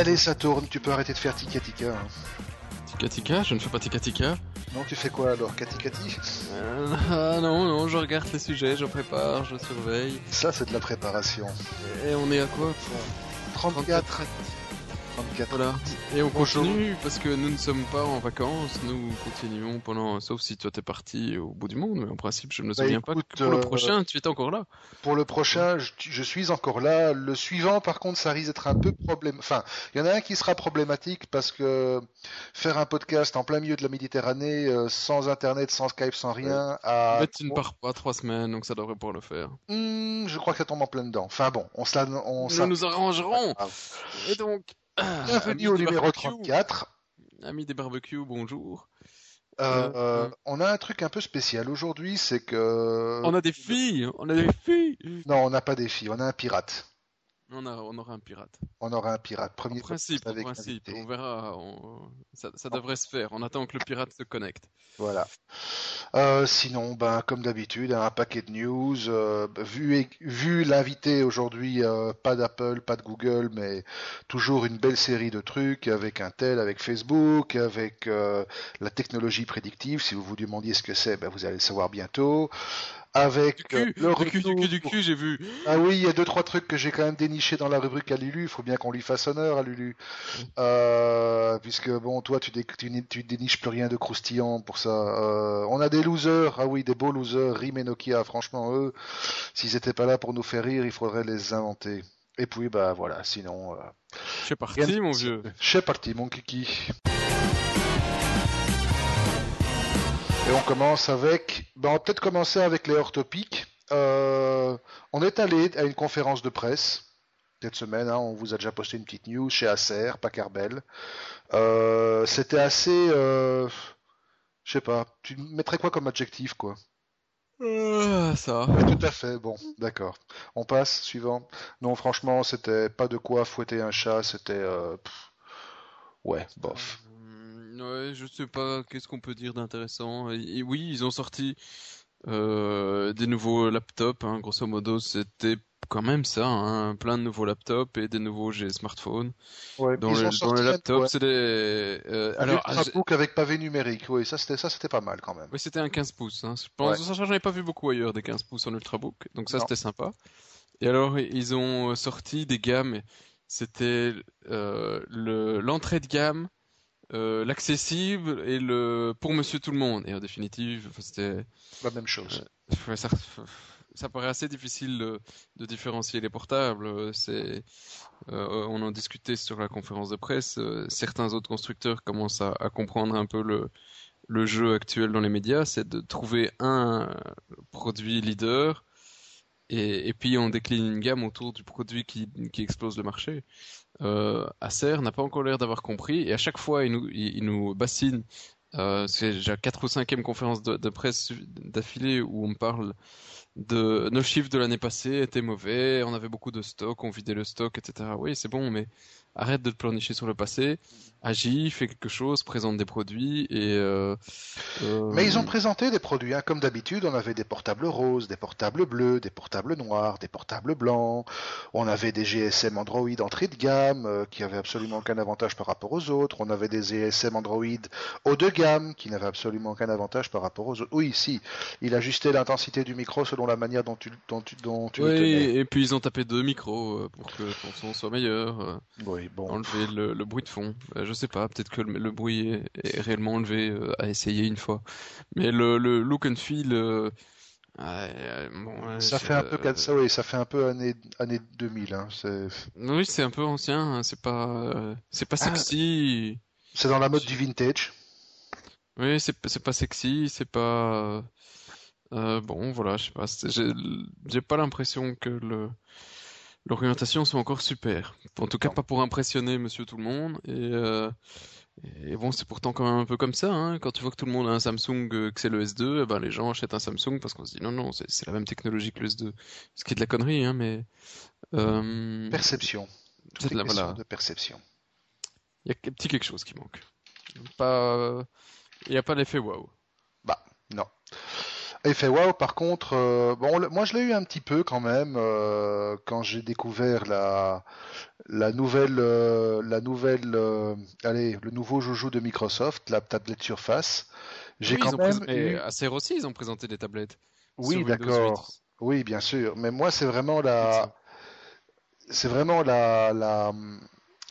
Allez, ça tourne, tu peux arrêter de faire tika tika. hein. Tika Tika Je ne fais pas Tika Tika. Non, tu fais quoi alors, Kati Kati? Euh, ah non, non, je regarde les sujets, je prépare, je surveille. Ça, c'est de la préparation. Et on est à quoi 34. 34. Voilà. Et on continue parce que nous ne sommes pas en vacances, nous continuons pendant, sauf si toi t'es parti au bout du monde, mais en principe je ne me Bah, souviens pas que pour le euh, prochain tu étais encore là. Pour le prochain, je, je suis encore là. Le suivant, par contre, ça risque d'être un peu problème. Enfin, il y en a un qui sera problématique parce que faire un podcast en plein milieu de la Méditerranée, euh, sans internet, sans Skype, sans rien, à... Mais tu ne pars pas trois semaines, donc ça devrait pouvoir le faire. Hmm, je crois que ça tombe en plein dedans. Enfin bon, on se la, on Nous nous arrangerons. Ah. Et donc, Bienvenue au numéro barbecues, 34. Amis des barbecues, bonjour. Euh, euh, euh. on a un truc un peu spécial aujourd'hui, c'est que On a des filles, on a des filles. non, on n'a pas des filles, on a un pirate. On, a, on aura un pirate. On aura un pirate. En Premier principe, en on verra. on- Ça, ça devrait se faire. On attend que le pirate se connecte. Voilà. Euh, sinon, ben, comme d'habitude, un paquet de news. euh, vu vu l'invité aujourd'hui, euh, pas d'Apple, pas de Google, mais toujours une belle série de trucs avec Intel, avec Facebook, avec la technologie prédictive. Si vous vous demandiez ce que c'est, ben, vous allez le savoir bientôt. Avec Du cul, le du cul, du cul, du retour- cul, j'ai vu. Ah oui, il y a deux trois trucs que j'ai quand même dénichés dans la rubrique à Lulu. Il faut bien qu'on lui fasse honneur à Lulu, Euh, puisque bon, toi tu, dé- tu, ni- tu déniches plus rien de croustillant pour ça. Euh, on a des losers, ah oui, des beaux losers, Rim et Nokia. Franchement, eux, s'ils étaient pas là pour nous faire rire, il faudrait les inventer. Et puis bah voilà, sinon, euh, C'est parti, mon vieux. c'est parti, mon kiki. Et on commence avec, ben, on va peut-être commencer avec les hors topics. Euh, on est allé à une conférence de presse cette semaine. hein, on vous a déjà posté une petite news chez Acer, Packard-Bell. Euh, C'était assez, euh, je sais pas. Tu mettrais quoi comme adjectif, quoi? Ça. Oui, tout à fait. Bon, d'accord. On passe, suivant. Non, franchement, c'était pas de quoi fouetter un chat. C'était, euh, ouais, bof. Ouais, je sais pas qu'est-ce qu'on peut dire d'intéressant. Et, et oui, ils ont sorti euh, des nouveaux laptops. Hein, grosso modo, c'était quand même ça, hein, plein de nouveaux laptops et des nouveaux smartphones. Ouais, Dans, ont dans les laptops, ouais, c'est des. euh, un alors, Ultrabook avec pavé numérique. Oui, ça c'était ça c'était pas mal quand même. oui, c'était un 15 pouces. Hein. Je pense, Ouais. j'en ai pas vu beaucoup ailleurs des 15 pouces en ultrabook, donc ça c'était sympa. Et alors, ils ont sorti des gammes. C'était euh, le l'entrée de gamme, euh, l'accessible et le pour Monsieur tout le monde. Et en définitive, c'était La même chose. Ouais, ça, ça paraît assez difficile de, de différencier les portables. Euh, C'est, euh, on en discutait sur la conférence de presse. euh, certains autres constructeurs commencent à, à comprendre un peu le, le jeu actuel dans les médias, c'est de trouver un produit leader et, et puis on décline une gamme autour du produit qui, qui explose le marché. Euh, Acer n'a pas encore l'air d'avoir compris et à chaque fois il nous, bassine. Euh, c'est déjà quatre ou cinquième conférence de, de presse d'affilée où on parle de nos chiffres de l'année passée étaient mauvais, on avait beaucoup de stock, on vidait le stock, etc. Oui, c'est bon, mais arrête de te pleurnicher sur le passé, agis, fais quelque chose, présente des produits et. Euh, euh, Mais ils ont présenté des produits, hein. comme d'habitude, on avait des portables roses, des portables bleus, des portables noirs, des portables blancs, on avait des GSM Android entrée de gamme, euh, qui avaient absolument aucun avantage par rapport aux autres, on avait des GSM Android haut de gamme, qui n'avaient absolument aucun avantage par rapport aux autres. Oui, si, il ajustait l'intensité du micro selon la manière dont tu, dont tu, dont tu le Oui, tenais. et puis ils ont tapé deux micros pour que ton son soit meilleur, euh, Oui, bon. enlever le, le bruit de fond. Euh, je sais pas, peut-être que le, le bruit est, est réellement enlevé euh, à essayer une fois. Mais le, le look and feel, euh, bon, Ça fait un peu, euh, ça, oui, ça fait un peu année, année 2000, hein. C'est, Oui, c'est un peu ancien, hein, c'est pas, euh, c'est pas Ah. sexy. c'est dans la mode du vintage. Oui, c'est c'est pas sexy, c'est pas. euh, bon, voilà, je sais pas. j'ai pas l'impression que le l'orientation soit encore super. En tout cas, pas pour impressionner Monsieur Tout le Monde. Et, euh, et bon, c'est pourtant quand même un peu comme ça. Hein. Quand tu vois que tout le monde a un Samsung, euh, que c'est le S2, eh ben les gens achètent un Samsung parce qu'on se dit non, non, c'est la même technologie que le S2. Ce qui est de la connerie, hein, mais. Euh, Perception. C'est la- question voilà. de perception. Il y a un petit quelque chose qui manque. Pas. Il n'y a pas l'effet waouh. Effet wow, par contre, euh, bon, moi je l'ai eu un petit peu quand même euh, quand j'ai découvert la la nouvelle euh, la nouvelle allez le nouveau joujou de Microsoft, la tablette Surface. J'ai quand même eu... à Acer aussi ils ont présenté des tablettes. Oui, d'accord. Oui, bien sûr. Mais moi c'est vraiment la c'est vraiment la, la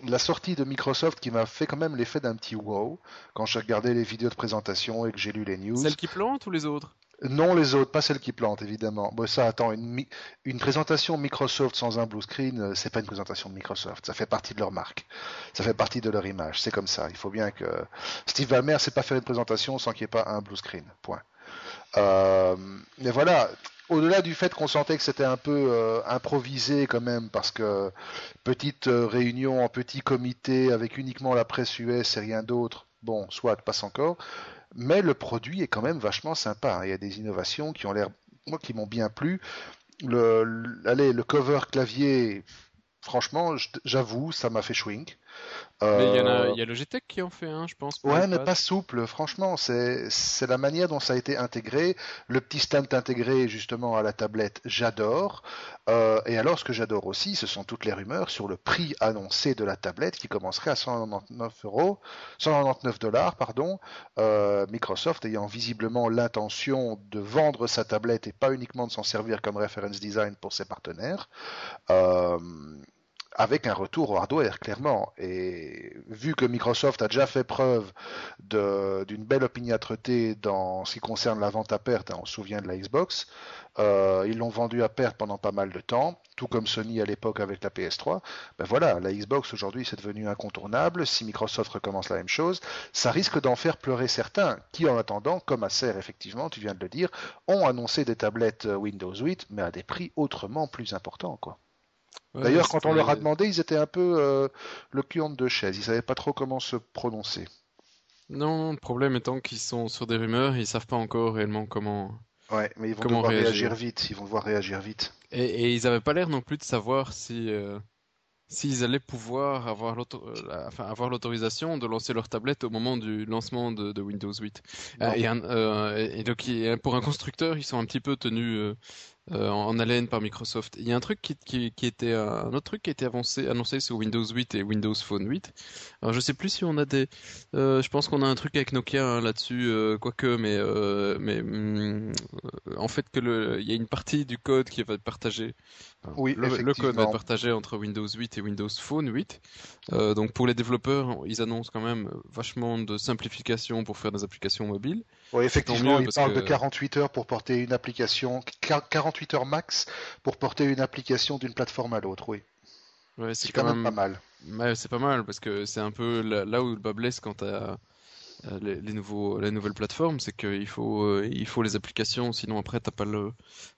la sortie de Microsoft qui m'a fait quand même l'effet d'un petit wow quand j'ai regardé les vidéos de présentation et que j'ai lu les news. Celle qui plante ou les autres? Non, les autres, pas celles qui plantent, évidemment. Bon, ça, attends, une, présentation Microsoft sans un blue screen, euh, c'est pas une présentation de Microsoft. Ça fait partie de leur marque. Ça fait partie de leur image. C'est comme ça. Il faut bien que Steve Ballmer sait pas faire une présentation sans qu'il n'y ait pas un blue screen. Point. Euh, mais voilà. Au-delà du fait qu'on sentait que c'était un peu euh, improvisé quand même, parce que petite réunion en petit comité avec uniquement la presse US et rien d'autre, bon, soit passe encore mais le produit est quand même vachement sympa. Hein. Il y a des innovations qui ont l'air, moi, qui m'ont bien plu. Le, cover clavier, franchement, j'avoue, ça m'a fait chewing. Mais il y, a, euh, y a Logitech qui en fait un, je pense. Ouais, mais pas souple. Franchement, c'est la manière dont ça a été intégré. Le petit stand intégré justement à la tablette, j'adore. Euh, et alors, ce que j'adore aussi, ce sont toutes les rumeurs sur le prix annoncé de la tablette qui commencerait à 199 euros, 199 dollars, pardon. Euh, Microsoft ayant visiblement l'intention de vendre sa tablette et pas uniquement de s'en servir comme reference design pour ses partenaires. Euh, avec un retour au hardware, clairement. Et vu que Microsoft a déjà fait preuve d'une belle opiniâtreté dans ce qui concerne la vente à perte, hein, on se souvient de la Xbox, euh, ils l'ont vendu à perte pendant pas mal de temps, tout comme Sony à l'époque avec la PS3. Ben voilà, la Xbox aujourd'hui c'est devenu incontournable. Si Microsoft recommence la même chose, ça risque d'en faire pleurer certains qui, en attendant, comme Acer effectivement, tu viens de le dire, ont annoncé des tablettes Windows 8, mais à des prix autrement plus importants, quoi. D'ailleurs, quand on leur a demandé, ils étaient un peu euh, le cul entre deux chaises. Ils savaient pas trop comment se prononcer. Non, le problème étant qu'ils sont sur des rumeurs, ils savent pas encore réellement comment. Ouais, mais ils vont devoir réagir. vite. Ils vont devoir réagir vite. Et, ils avaient pas l'air non plus de savoir si euh, s'ils allaient pouvoir avoir euh, l'autorisation de lancer leur tablette au moment du lancement de, Windows 8. et, et, donc, pour un constructeur, ils sont un petit peu tenus euh, en haleine par Microsoft. Il y a un truc qui, qui, qui était un autre truc qui a été avancé, annoncé sur Windows 8 et Windows Phone 8. Alors je sais plus si on a des, euh, je pense qu'on a un truc avec Nokia hein, là-dessus, euh, quoique, mais euh, mais mm, en fait que le, il y a une partie du code qui va être partagé. oui, le, le, code va être partagé entre Windows 8 et Windows Phone 8. Euh, donc pour les développeurs, ils annoncent quand même vachement de simplification pour faire des applications mobiles. Oui, effectivement, ils parlent de 48 heures pour porter une application, 48 heures max pour porter une application d'une plateforme à l'autre, oui. c'est quand, même pas mal. c'est pas mal parce que c'est un peu là, où le bas blesse quand tu as euh, les, nouveaux, les nouvelles plateformes, c'est qu'il faut, euh, il faut les applications, sinon après t'as pas le,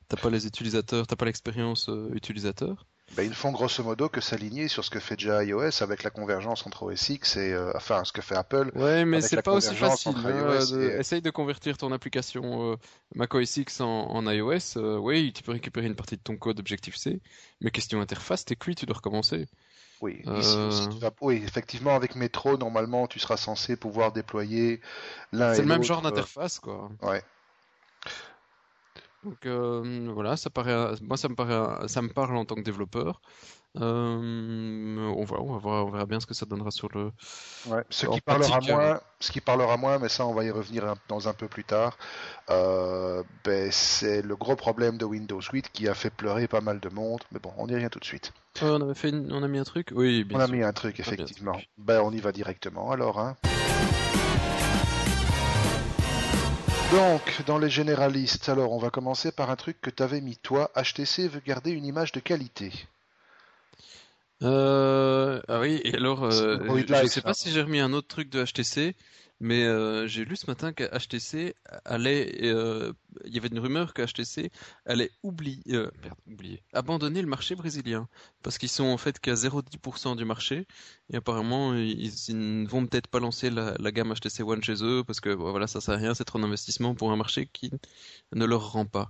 pas les utilisateurs, t'as pas l'expérience euh, utilisateur. Ben, ils font grosso modo que s'aligner sur ce que fait déjà iOS avec la convergence entre OS X et euh, enfin ce que fait Apple. Ouais, mais c'est pas aussi facile. Hein, Essaye de convertir ton application euh, Mac OS X en, iOS. Euh, oui, tu peux récupérer une partie de ton code Objective-C, mais question interface, t'es cuit, tu dois recommencer. Oui, oui, effectivement, avec Metro, normalement, tu seras censé pouvoir déployer l'un et C'est le même genre d'interface, quoi. Ouais. Donc euh, voilà, ça paraît, moi ça me paraît, ça me parle en tant que développeur. Euh, on, va, on, va voir, on verra bien ce que ça donnera sur le. Ouais, ce qui parlera moins, ce qui parlera moins, mais ça on va y revenir dans un peu plus tard. Euh, ben, c'est le gros problème de Windows 8 qui a fait pleurer pas mal de monde. Mais bon, on y revient tout de suite. on avait fait, on a mis un truc. Oui, bien On a mis un truc effectivement. Ben on y va directement alors. Hein. Donc, dans les généralistes, alors on va commencer par un truc que tu avais mis toi. HTC veut garder une image de qualité. Euh, ah oui, et alors, euh, je ne sais pas si j'ai remis un autre truc de HTC, mais euh, j'ai lu ce matin qu'HTC allait, euh, il y avait une rumeur que HTC allait oublier, euh, oublier, abandonner le marché brésilien. Parce qu'ils sont en fait qu'à 0,10% du marché. Et apparemment ils, ne vont peut-être pas lancer la, gamme HTC One chez eux. Parce que voilà ça sert à rien, c'est trop d'investissement pour un marché qui ne leur rend pas.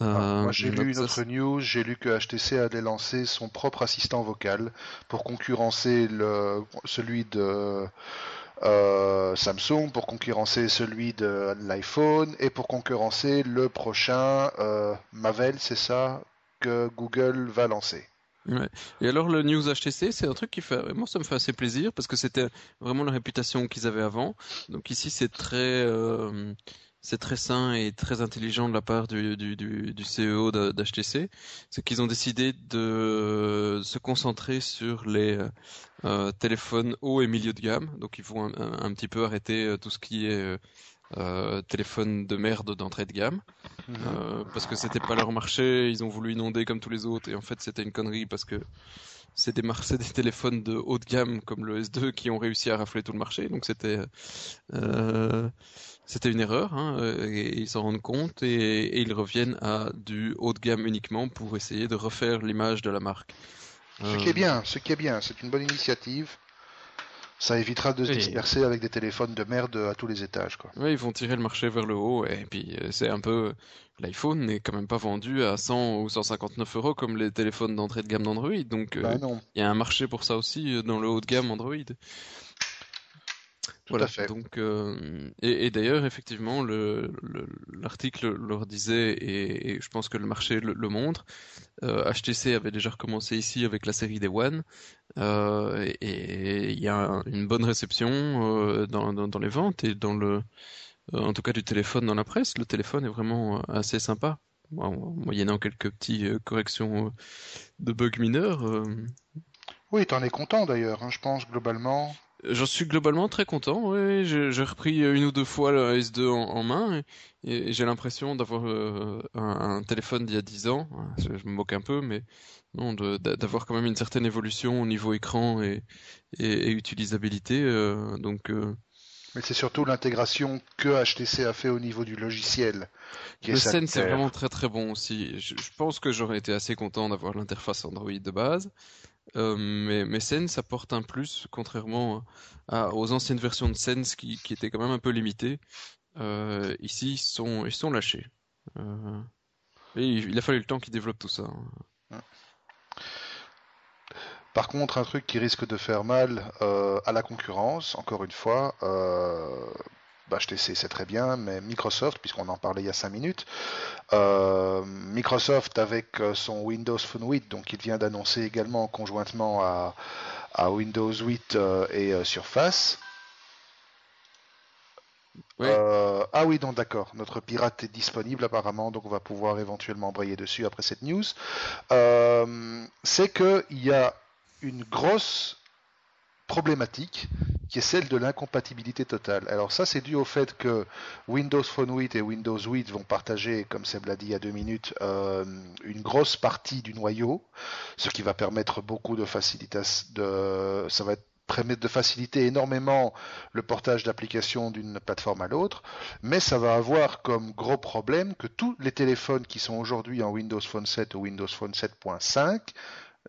Ah, moi j'ai lu une autre news, j'ai lu que HTC allait lancer son propre assistant vocal pour concurrencer le, celui de euh, Samsung pour concurrencer celui de l'iPhone et pour concurrencer le prochain euh, Mavel, c'est ça que Google va lancer. Ouais. Et alors le News HTC, c'est un truc qui fait, moi ça me fait assez plaisir parce que c'était vraiment la réputation qu'ils avaient avant. Donc ici c'est très, euh, c'est très sain et très intelligent de la part du, du, du, du CEO d'HTC, c'est qu'ils ont décidé de se concentrer sur les euh, téléphones haut et milieu de gamme. Donc ils vont un, petit peu arrêter euh, tout ce qui est euh, téléphone de merde d'entrée de gamme, mhm. euh, parce que c'était pas leur marché, ils ont voulu inonder comme tous les autres, et en fait c'était une connerie parce que c'est des, des téléphones de haut de gamme comme le S2 qui ont réussi à rafler tout le marché, donc c'était euh, c'était une erreur, hein, et, ils s'en rendent compte et, et, ils reviennent à du haut de gamme uniquement pour essayer de refaire l'image de la marque. Ce qui est bien, ce qui est bien, c'est une bonne initiative. Ça évitera de se disperser avec des téléphones de merde à tous les étages. Quoi. Oui, ils vont tirer le marché vers le haut. Et puis, euh, c'est un peu. L'iPhone n'est quand même pas vendu à 100 ou 159 euros comme les téléphones d'entrée de gamme d'Android. Donc, euh, bah il y a un marché pour ça aussi euh, dans le haut de gamme Android voilà. fait. Donc, euh, et, et d'ailleurs, effectivement, l'article le, leur disait, et, et, je pense que le marché le, montre, euh, HTC avait déjà recommencé ici avec la série des One, euh, et il y a une bonne réception euh, dans, dans, dans, les ventes et dans le, euh, en tout cas du téléphone dans la presse. Le téléphone est vraiment assez sympa, moyennant quelques petites corrections de bugs mineurs. Oui, t'en es content d'ailleurs, hein, je pense globalement. J'en suis globalement très content. Oui, j'ai repris une ou deux fois le S2 en, main et, j'ai l'impression d'avoir euh, un, téléphone d'il y a 10 ans. Je, me moque un peu, mais non, d'avoir quand même une certaine évolution au niveau écran et, et, utilisabilité. Euh, donc. Euh, mais c'est surtout l'intégration que HTC a fait au niveau du logiciel. Qui le scène c'est vraiment très très bon aussi. Je, je pense que j'aurais été assez content d'avoir l'interface Android de base. Euh, mais, mais Sense apporte un plus, contrairement aux anciennes versions de Sense qui, étaient quand même un peu limitées. Euh, ici, ils sont, ils sont lâchés. Euh, et il, a fallu le temps qu'ils développent tout ça. Hein. Par contre, un truc qui risque de faire mal à la concurrence, encore une fois, HTC bah, c'est très bien, mais Microsoft, puisqu'on en parlait il y a 5 minutes, euh, Microsoft avec euh, son Windows Phone 8, donc il vient d'annoncer également conjointement à, Windows 8 euh, et Surface. ah oui, donc d'accord. Notre pirate est disponible apparemment, donc on va pouvoir éventuellement embrayer dessus après cette news. c'est qu'il y a une grosse problématique qui est celle de l'incompatibilité totale. Alors ça, c'est dû au fait que Windows Phone 8 et Windows 8 vont partager, comme Seb l'a dit il y a deux minutes, euh, une grosse partie du noyau, ce qui va permettre beaucoup de facilité, de, ça va permettre de faciliter énormément le portage d'applications d'une plateforme à l'autre, mais ça va avoir comme gros problème que tous les téléphones qui sont aujourd'hui en Windows Phone 7 ou Windows Phone 7.5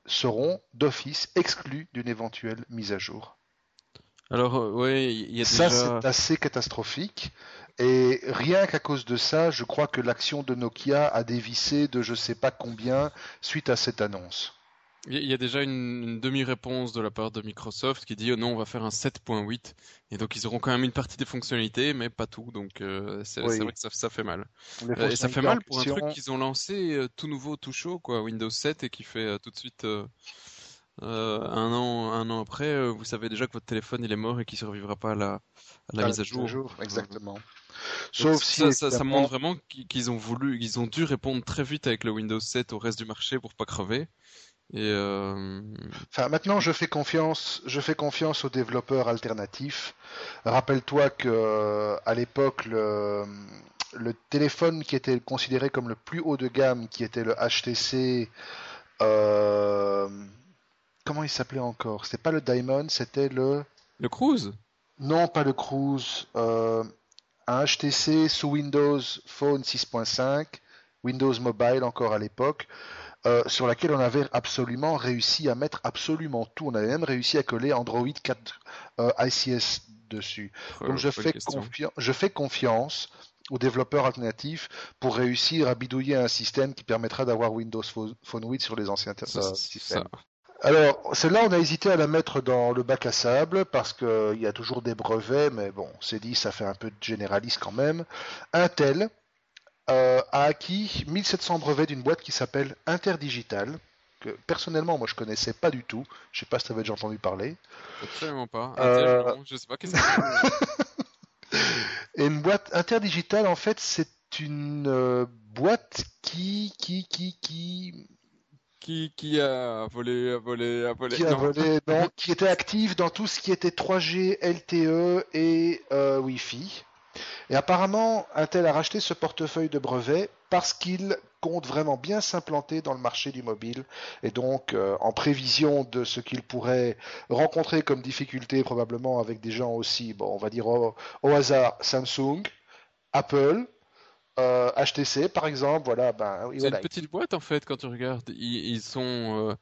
seront d'office exclus d'une éventuelle mise à jour. Alors, euh, oui, il y a Ça, c'est assez catastrophique. Et rien qu'à cause de ça, je crois que l'action de Nokia a dévissé de je sais pas combien suite à cette annonce. Il y a déjà une, demi-réponse de la part de Microsoft qui dit oh non, on va faire un 7.8. Et donc ils auront quand même une partie des fonctionnalités, mais pas tout. Donc euh, c'est vrai que ça, fait mal. Euh, et ça fait mal pour un truc qu'ils ont lancé euh, tout nouveau, tout chaud, quoi, Windows 7, et qui fait tout de suite un an, un an après, vous savez déjà que votre téléphone il est mort et qu'il survivra pas à la, la mise à jour. exactement. Sauf si ça, ça, montre vraiment qu'ils ont voulu, ils ont dû répondre très vite avec le Windows 7 au reste du marché pour pas crever. Et euh... Enfin, maintenant, je fais confiance, je fais confiance aux développeurs alternatifs. Rappelle-toi que euh, à l'époque, le, le, téléphone qui était considéré comme le plus haut de gamme, qui était le HTC, euh... comment il s'appelait encore? C'était pas le Diamond, c'était le le Cruise? Non, pas le Cruise. Euh, un HTC sous Windows Phone 6.5, Windows Mobile encore à l'époque. Euh, sur laquelle on avait absolument réussi à mettre absolument tout. On avait même réussi à coller Android 4 euh, ICS dessus. Donc je fais, je fais confiance aux développeurs alternatifs pour réussir à bidouiller un système qui permettra d'avoir Windows Phone 8 sur les anciens euh, systèmes. Alors, celle-là, on a hésité à la mettre dans le bac à sable parce qu'il y a toujours des brevets, mais bon, c'est dit, ça fait un peu de généraliste quand même. Intel euh, a acquis 1700 brevets d'une boîte qui s'appelle Interdigital, que personnellement, moi, je connaissais pas du tout. Je sais pas si tu avais déjà entendu parler. Absolument pas. Euh, Intel, je sais pas qu'est-ce que c'est. Et une boîte Interdigital, en fait, c'est une euh, boîte qui, qui, qui, qui, Qui, qui a volé, a volé, a volé. qui a non. volé, non, qui était active dans tout ce qui était 3G, LTE et euh, Wi-Fi. Et apparemment, Intel a racheté ce portefeuille de brevets parce qu'il compte vraiment bien s'implanter dans le marché du mobile. Et donc, euh, en prévision de ce qu'il pourrait rencontrer comme difficulté, probablement avec des gens aussi, bon, on va dire au, au hasard, Samsung, Apple, euh, HTC par exemple, voilà, ben C'est voilà. une petite boîte en fait quand tu regardes. Ils, ils sont, euh,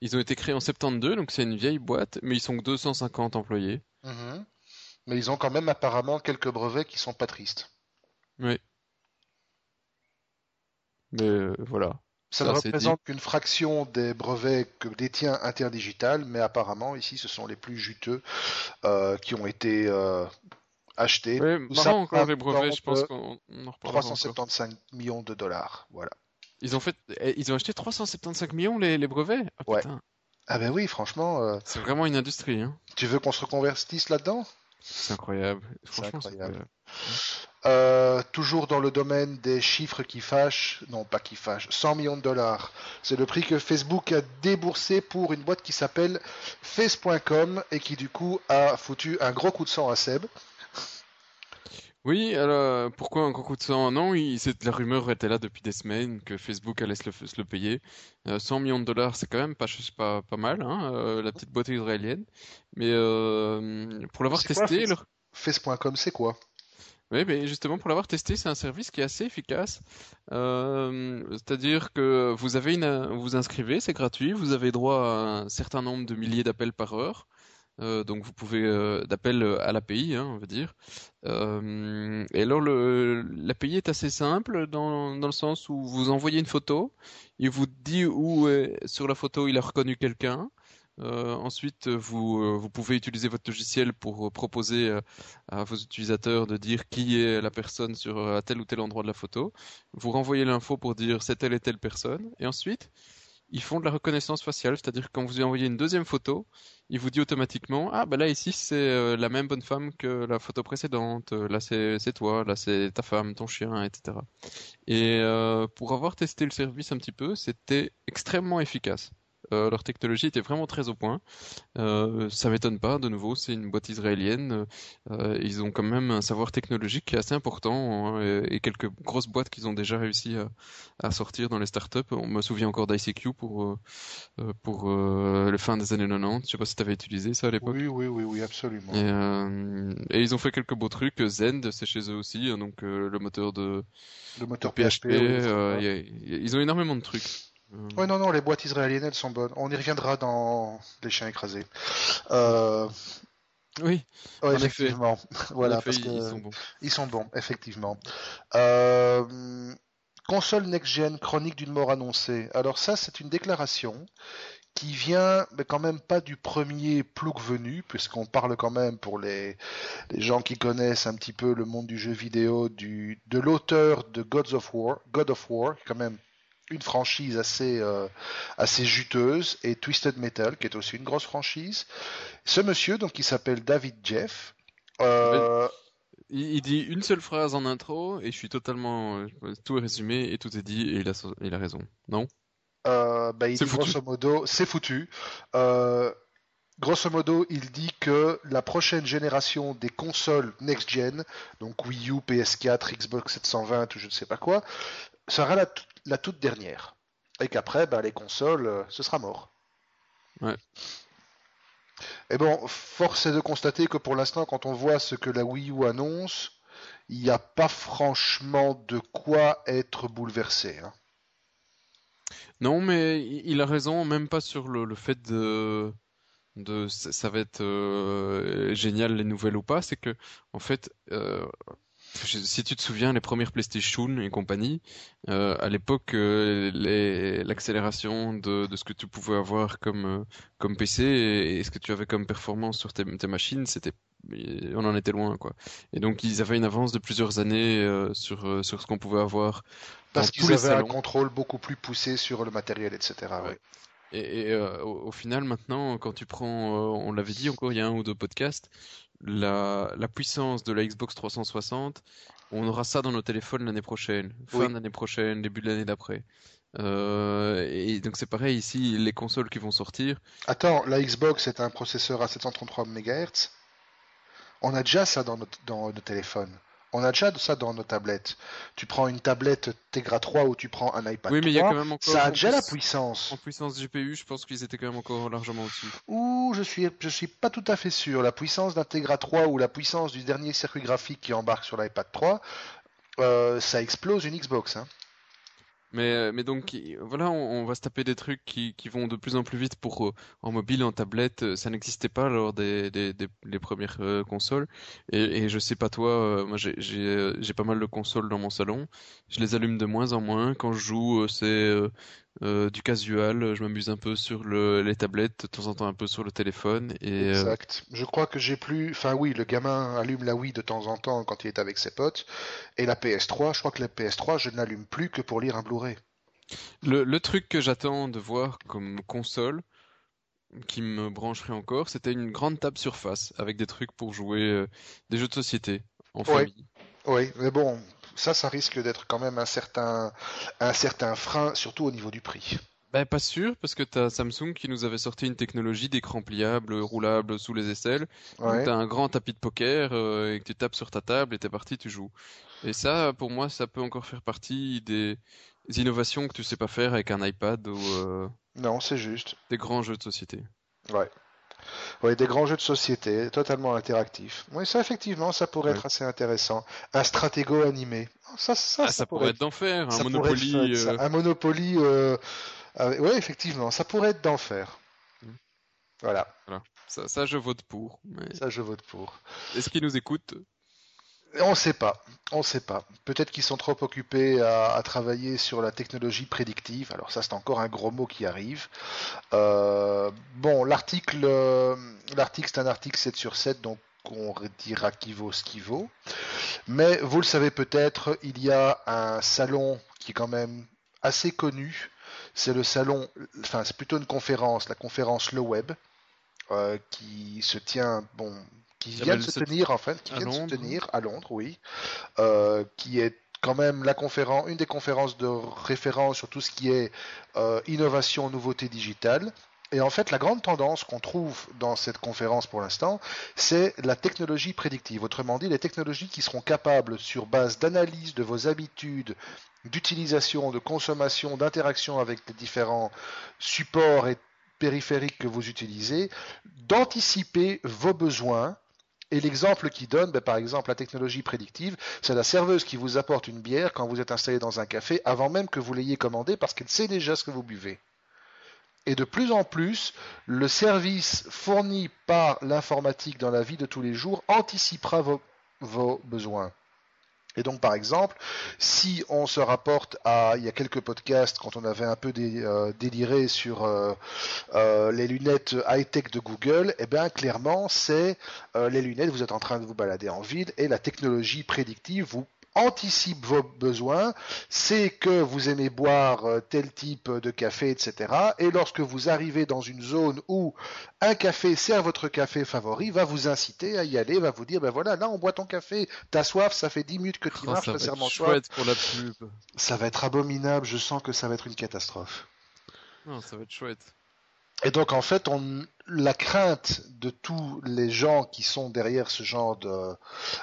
ils ont été créés en 72, donc c'est une vieille boîte, mais ils sont que 250 employés. Mhm. Mais ils ont quand même apparemment quelques brevets qui sont pas tristes. Oui. Mais euh, voilà. Ça Ça, ne représente qu'une fraction des brevets que détient Interdigital, mais apparemment ici ce sont les plus juteux euh, qui ont été euh, achetés. Ouais, Tout ça marrant encore les brevets, je pense montant qu'on on en reparlera encore. 375 millions de dollars. Voilà. Ils ont fait, eh, ils ont acheté 375 millions les, les brevets? Ah, Ouais. putain, Ah ben oui, franchement, euh, c'est vraiment une industrie, hein. tu veux qu'on se reconvertisse là-dedans? C'est incroyable. Franchement, c'est incroyable. incroyable. Euh, toujours dans le domaine des chiffres qui fâchent, non pas qui fâchent, 100 millions de dollars. C'est le prix que Facebook a déboursé pour une boîte qui s'appelle Face.com et qui du coup a foutu un gros coup de sang à Seb. Oui, alors pourquoi un gros coup de sang? Non, il, c'est- la rumeur était là depuis des semaines que Facebook allait se le, se le payer. Euh, 100 millions de dollars, c'est quand même pas, pas, pas mal, hein, euh, la petite boîte israélienne. Mais euh, pour l'avoir testé, Face.com, c'est quoi? Oui, mais justement, pour l'avoir testé, c'est un service qui est assez efficace. Euh, c'est-à-dire que vous avez une, vous vous inscrivez, c'est gratuit, vous avez droit à un certain nombre de milliers d'appels par heure. Euh, donc vous pouvez euh, d'appels à l'API, hein, on va dire. Euh, et alors l'API est assez simple dans, dans le sens où vous envoyez une photo, il vous dit où est- sur la photo il a reconnu quelqu'un. Euh, ensuite, vous, euh, vous pouvez utiliser votre logiciel pour euh, proposer euh, à vos utilisateurs de dire qui est la personne sur euh, à tel ou tel endroit de la photo. Vous renvoyez l'info pour dire c'est telle et telle personne. Et ensuite, ils font de la reconnaissance faciale, c'est-à-dire quand vous lui envoyez une deuxième photo, il vous dit automatiquement ah bah là ici c'est euh, la même bonne femme que la photo précédente. Euh, Là c'est c'est toi, là c'est ta femme, ton chien, etc. Et euh, pour avoir testé le service un petit peu, c'était extrêmement efficace. Euh, leur technologie était vraiment très au point. Euh, ça m'étonne pas, de nouveau, c'est une boîte israélienne. Euh, ils ont quand même un savoir technologique qui est assez important hein, et, et quelques grosses boîtes qu'ils ont déjà réussi à, à sortir dans les startups. On me souvient encore d'ICQ pour, euh, pour le fin des années 90. Je sais pas si tu avais utilisé ça à l'époque. Oui, oui, oui, oui, absolument. Et, et ils ont fait quelques beaux trucs. Zend, c'est chez eux aussi, hein, donc le moteur de, Le moteur PHP. Oui, ils ont énormément de trucs. Euh, Ouais, non, non, les boîtes israéliennes, elles sont bonnes. On y reviendra dans les chiens écrasés. Euh, oui, ouais, effectivement. en voilà, effet, parce que ils sont bons. ils sont bons, effectivement. Euh, console next-gen, chronique d'une mort annoncée. Alors ça, c'est une déclaration qui vient, mais quand même pas du premier plouc venu, puisqu'on parle quand même pour les, les gens qui connaissent un petit peu le monde du jeu vidéo, du, de l'auteur de Gods of War, God of War, quand même une franchise assez, euh, assez juteuse, et Twisted Metal, qui est aussi une grosse franchise. Ce monsieur, donc, qui s'appelle David Jeff, euh, Il, il dit une seule phrase en intro et je suis totalement euh, tout est résumé et tout est dit et il a, il a raison. Non? Bah, il dit grosso modo, c'est foutu. Grosso modo, il dit que la prochaine génération des consoles next-gen, donc Wii U, PS4, Xbox 720 ou je ne sais pas quoi, sera la, la toute dernière. Et qu'après, bah, les consoles, euh, ce sera mort. Ouais. Et bon, force est de constater que pour l'instant, quand on voit ce que la Wii U annonce, il n'y a pas franchement de quoi être bouleversé. hein. Non, mais il a raison, même pas sur le, le fait de, de ça, ça va être euh, génial les nouvelles ou pas, c'est que en fait euh, si tu te souviens, les premières PlayStation et compagnie, euh, à l'époque, euh, l'accélération de, de, ce que tu pouvais avoir comme, euh, comme PC et, ce que tu avais comme performance sur tes, tes machines, c'était on en était loin quoi. Et donc ils avaient une avance de plusieurs années euh, sur sur ce qu'on pouvait avoir. Parce qu'ils avaient un contrôle beaucoup plus poussé sur le matériel, etc. Ouais. Et, et au, au, final, maintenant, quand tu prends, on l'avait dit encore il y a un ou deux podcasts, la, la puissance de la Xbox 360, on aura ça dans nos téléphones l'année prochaine, fin d'année prochaine, début de l'année d'après. Euh, et donc c'est pareil ici, les consoles qui vont sortir. Attends, la Xbox est un processeur à 733 MHz. On a déjà ça dans dans nos téléphones. On a déjà ça dans nos tablettes. Tu prends une tablette Tegra 3 ou tu prends un iPad oui, mais 3, y a quand même encore ça a déjà la puissance. En puissance GPU, je pense qu'ils étaient quand même encore largement au-dessus. Ouh, je suis, je suis pas tout à fait sûr. La puissance d'un Tegra 3 ou la puissance du dernier circuit graphique qui embarque sur l'iPad 3, euh, ça explose une Xbox. Hein. Mais, euh, mais donc voilà, on, va se taper des trucs qui, qui vont de plus en plus vite pour euh, en mobile, en tablette. Euh, ça n'existait pas lors des, des, des, premières consoles. Et, et je sais pas toi, moi j'ai j'ai pas mal de consoles dans mon salon. Je les allume de moins en moins. Quand je joue, c'est euh, du casual, je m'amuse un peu sur le, les tablettes, de temps en temps un peu sur le téléphone. Et, euh, exact. Je crois que j'ai plus. Enfin, oui, le gamin allume la Wii de temps en temps quand il est avec ses potes. Et la PS3, je crois que la PS3, je n'allume plus que pour lire un Blu-ray. Le, le truc que j'attends de voir comme console, qui me brancherait encore, c'était une grande table surface avec des trucs pour jouer euh, des jeux de société en famille. Oui, mais bon, ça, ça risque d'être quand même un certain, un certain frein, surtout au niveau du prix. Ben, pas sûr, parce que tu as Samsung qui nous avait sorti une technologie d'écran pliable, roulable sous les aisselles. Ouais. Tu as un grand tapis de poker euh, et que tu tapes sur ta table et t'es parti, tu joues. Et ça, pour moi, ça peut encore faire partie des innovations que tu sais pas faire avec un iPad ou. Euh, non, c'est juste. Des grands jeux de société. Ouais. Oui, des grands jeux de société, totalement interactifs. Oui, ça, effectivement, ça pourrait être assez intéressant. Un stratégo animé. Ça, ça, ah, ça, pourrait être d'enfer. Un, Monopoly. Euh, un Monopoly. Euh... Oui, effectivement, ça pourrait être d'enfer. Mm. Voilà. voilà. Ça, ça, je vote pour. Mais... Ça, je vote pour. Est-ce qu'ils nous écoutent on ne sait pas, on sait pas. Peut-être qu'ils sont trop occupés à, travailler sur la technologie prédictive. Alors ça, c'est encore un gros mot qui arrive. Euh, bon, l'article, euh, l'article, c'est un article 7 sur 7, donc on dira qui vaut ce qui vaut. Mais vous le savez peut-être, il y a un salon qui est quand même assez connu. C'est le salon, enfin c'est plutôt une conférence, la conférence Le Web, euh, qui se tient, bon, qui vient de se tenir en fait, qui vient de se tenir à Londres, oui, euh, qui est quand même la conférence, une des conférences de référence sur tout ce qui est euh, innovation, nouveauté digitale. Et en fait, la grande tendance qu'on trouve dans cette conférence pour l'instant, c'est la technologie prédictive. Autrement dit, les technologies qui seront capables, sur base d'analyse de vos habitudes d'utilisation, de consommation, d'interaction avec les différents supports et périphériques que vous utilisez, d'anticiper vos besoins et l'exemple qu'il donne, ben, par exemple, la technologie prédictive, c'est la serveuse qui vous apporte une bière quand vous êtes installé dans un café avant même que vous l'ayez commandé parce qu'elle sait déjà ce que vous buvez. Et de plus en plus, le service fourni par l'informatique dans la vie de tous les jours anticipera vos besoins. Et donc, par exemple, si on se rapporte à il y a quelques podcasts quand on avait un peu euh, déliré sur euh, euh, les lunettes high-tech de Google, eh bien clairement, c'est les lunettes. Vous êtes en train de vous balader en ville et la technologie prédictive vous anticipe vos besoins, sait que vous aimez boire euh, tel type de café, etc. Et lorsque vous arrivez dans une zone où un café sert votre café favori, va vous inciter à y aller, va vous dire, ben voilà, là on boit ton café, t'as soif, ça fait 10 minutes que tu oh, marches, ça va être chouette pour la pub. Ça va être abominable, je sens que ça va être une catastrophe. Non, ça va être chouette. Et donc en fait, la crainte de tous les gens qui sont derrière ce genre de,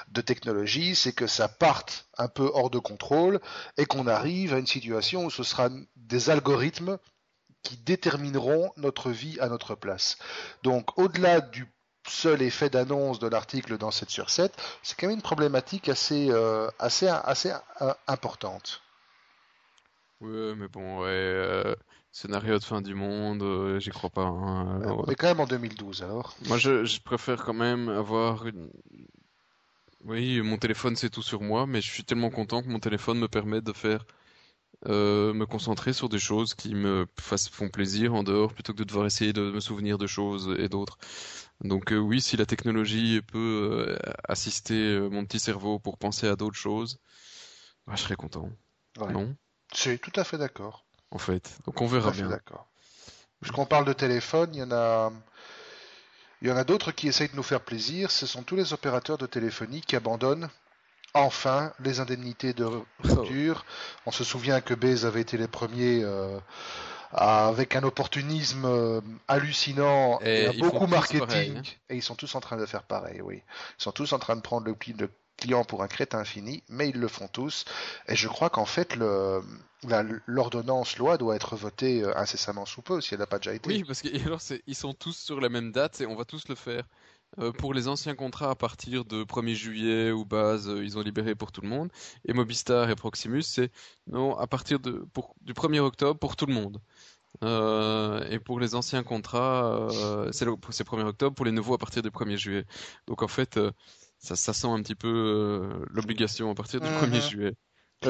de technologie, c'est que ça parte un peu hors de contrôle et qu'on arrive à une situation où ce sera des algorithmes qui détermineront notre vie à notre place. Donc au-delà du seul effet d'annonce de l'article dans 7 sur 7, c'est quand même une problématique assez, euh, assez, assez euh, importante. Oui, mais bon, ouais, euh, Scénario de fin du monde, euh, j'y crois pas. Hein, euh, mais quand même en 2012 alors. Moi je, je, préfère quand même avoir une, Oui, mon téléphone c'est tout sur moi, mais je suis tellement content que mon téléphone me permet de faire euh, me concentrer sur des choses qui me fassent, font plaisir en dehors plutôt que de devoir essayer de me souvenir de choses et d'autres. Donc euh, oui, si la technologie peut euh, assister mon petit cerveau pour penser à d'autres choses, bah, je serais content. Ouais. Non, Je suis tout à fait d'accord. En fait. Donc on verra fait bien. d'accord. Puisqu'on parle de téléphone, il y en a, il y en a d'autres qui essayent de nous faire plaisir. Ce sont tous les opérateurs de téléphonie qui abandonnent enfin les indemnités de rupture. On se souvient que Baze avait été les premiers euh, avec un opportunisme euh, hallucinant Et un beaucoup marketing. pareil, hein. Et ils sont tous en train de faire pareil, oui. Ils sont tous en train de prendre le, le client pour un crétin infini, mais ils le font tous. Et je crois qu'en fait, le, l'ordonnance loi doit être votée euh, incessamment sous peu, si elle n'a pas déjà été. Oui, parce que et alors c'est- ils sont tous sur la même date et on va tous le faire. Euh, pour les anciens contrats à partir de 1er juillet ou base, euh, ils ont libéré pour tout le monde. Et Mobistar et Proximus, c'est non à partir de pour, du 1er octobre pour tout le monde. Euh, et pour les anciens contrats, euh, c'est le c'est 1er octobre. Pour les nouveaux à partir du 1er juillet. Donc en fait, euh, ça, ça sent un petit peu euh, l'obligation à partir du Mhm. 1er juillet,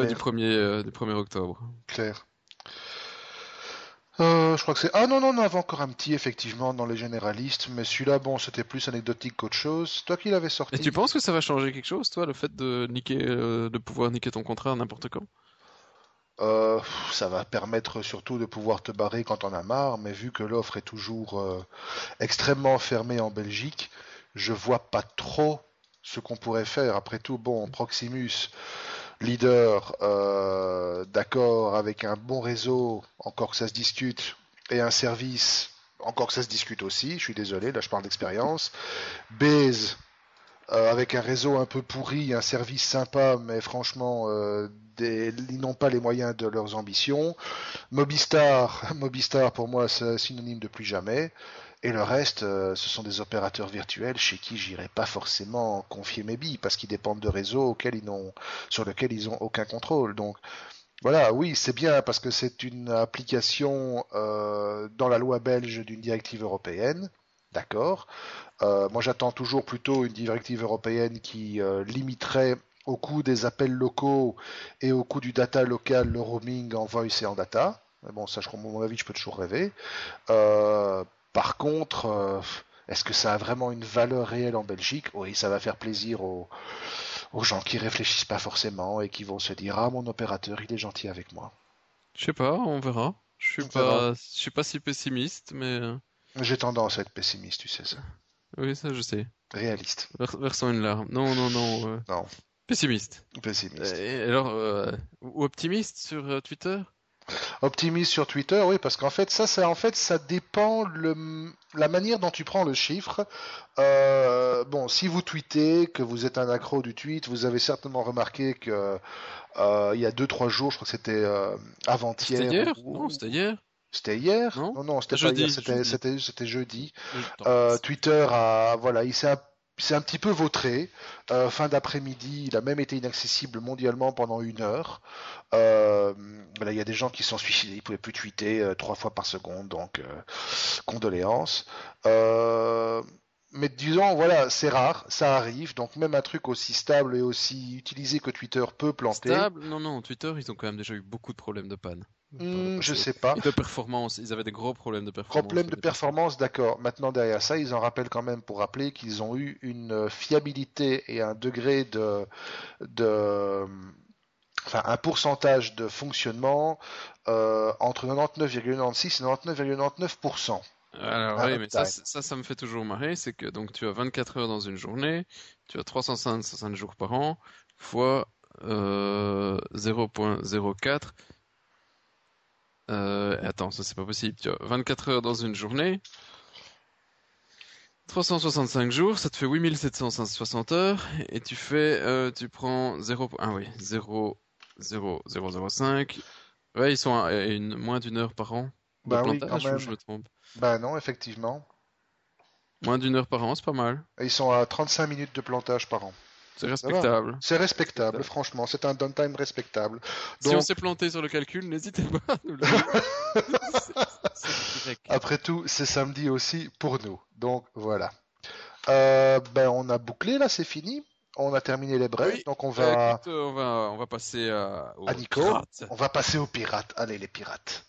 euh, du 1er euh, du 1er octobre. Claire. Euh, je crois que c'est. Ah non, non, on avait encore un petit, effectivement, dans les généralistes, mais celui-là, bon, c'était plus anecdotique qu'autre chose. Toi qui l'avais sorti. Et tu penses que ça va changer quelque chose, toi, le fait de niquer, euh, de pouvoir niquer ton contrat n'importe quand? Euh, ça va permettre surtout de pouvoir te barrer quand on a marre, mais vu que l'offre est toujours euh, extrêmement fermée en Belgique, je vois pas trop ce qu'on pourrait faire. Après tout, bon, Proximus, leader, euh, d'accord, avec un bon réseau, encore que ça se discute, et un service, encore que ça se discute aussi, je suis désolé, là je parle d'expérience. Baze, euh, avec un réseau un peu pourri, un service sympa, mais franchement, euh, ils n'ont pas les moyens de leurs ambitions. Mobistar, Mobistar pour moi c'est synonyme de plus jamais. Et le reste, euh, ce sont des opérateurs virtuels chez qui j'irai pas forcément confier mes billes parce qu'ils dépendent de réseaux auxquels ils n'ont, sur lesquels ils ont aucun contrôle. Donc voilà, oui, c'est bien parce que c'est une application euh, dans la loi belge d'une directive européenne. D'accord. Euh, moi, j'attends toujours plutôt une directive européenne qui limiterait au coût des appels locaux et au coût du data local le roaming en voice et en data. Mais bon, ça, je, à mon avis, je peux toujours rêver. Euh, par contre, euh, est-ce que ça a vraiment une valeur réelle en Belgique? Oui, ça va faire plaisir aux, aux gens qui réfléchissent pas forcément et qui vont se dire ah mon opérateur il est gentil avec moi. Je sais pas, on verra. Je suis On pas, je suis pas si pessimiste, mais euh, J'ai tendance à être pessimiste, tu sais ça. oui, ça je sais. Réaliste. Vers- versant une larme. Non, non, non. euh, Non, Pessimiste. pessimiste. Et alors, euh, ou optimiste sur Twitter? Optimiste sur Twitter, oui, parce qu'en fait, ça, ça, en fait, ça dépend le, la manière dont tu prends le chiffre. Euh, bon, si vous tweetez, que vous êtes un accro du tweet, vous avez certainement remarqué que euh, il y a deux, trois jours, je crois que c'était euh, avant-hier. C'était hier? ou- Non, c'était hier. C'était hier? Non Non, non, c'était pas Jeudi, hier, c'était, jeudi. jeudi. Je- Euh, Twitter a, voilà, il s'est un, s'est un petit peu vautré. Euh, fin d'après-midi, il a même été inaccessible mondialement pendant une heure. Euh, il y a des gens qui sont suicidés, ils pouvaient plus tweeter euh, trois fois par seconde, donc condoléances. Mais disons, voilà, c'est rare, ça arrive, donc même un truc aussi stable et aussi utilisé que Twitter peut planter. Stable? Non, non, Twitter, ils ont quand même déjà eu beaucoup de problèmes de panne. Hmm, je sais pas. Et de performance. Ils avaient des gros problèmes de performance. Problème de performance, d'accord. Maintenant, derrière ça, ils en rappellent quand même pour rappeler qu'ils ont eu une euh, fiabilité et un degré de, de enfin, un pourcentage de fonctionnement euh, entre 99,96 et 99,99%. Alors Ah, oui, mais ça, ça, ça me fait toujours marrer, c'est que donc tu as 24 heures dans une journée, tu as 365 jours par an, fois euh, 0.04. Euh, attends, ça c'est pas possible. Tu as 24 heures dans une journée, 365 jours, ça te fait 8760 heures, et tu fais, euh, tu prends 0, ah oui, 0, 0, 005. Ouais, ils sont à une, moins d'une heure par an de Bah oui, plantage, quand ou même. je me trompe? Ben non, effectivement. Moins d'une heure par an, c'est pas mal. Ils sont à 35 minutes de plantage par an. C'est respectable. C'est respectable, Respectable. franchement. C'est un downtime respectable. Si on s'est planté sur le calcul, n'hésitez pas à nous le dire. Après tout, c'est samedi aussi pour nous. Donc voilà. Euh, ben on a bouclé là, c'est fini. on a terminé les brefs, Oui, donc on Euh, va écoute, euh, on va on va passer à, aux à Nico. pirates. On va passer aux pirates. Allez, les pirates.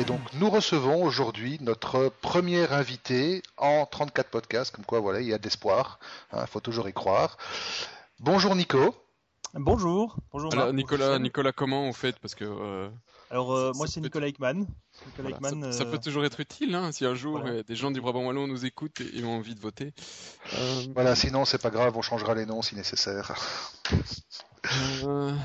Et donc, nous recevons aujourd'hui notre premier invité en 34 podcasts, comme quoi, voilà, il y a de l'espoir. Il faut toujours y croire. Bonjour Nico. Bonjour. Bonjour. Alors Nicolas. Nicolas, comment on fait Parce que euh, Alors euh, ça- moi c'est Nicolas. Nicolas voilà, ça, ça euh, peut toujours être utile hein, si un jour voilà. euh, des gens du Brabant wallon nous écoutent et, et ont envie de voter. Euh, Voilà, sinon, c'est pas grave, on changera les noms si nécessaire. Euh,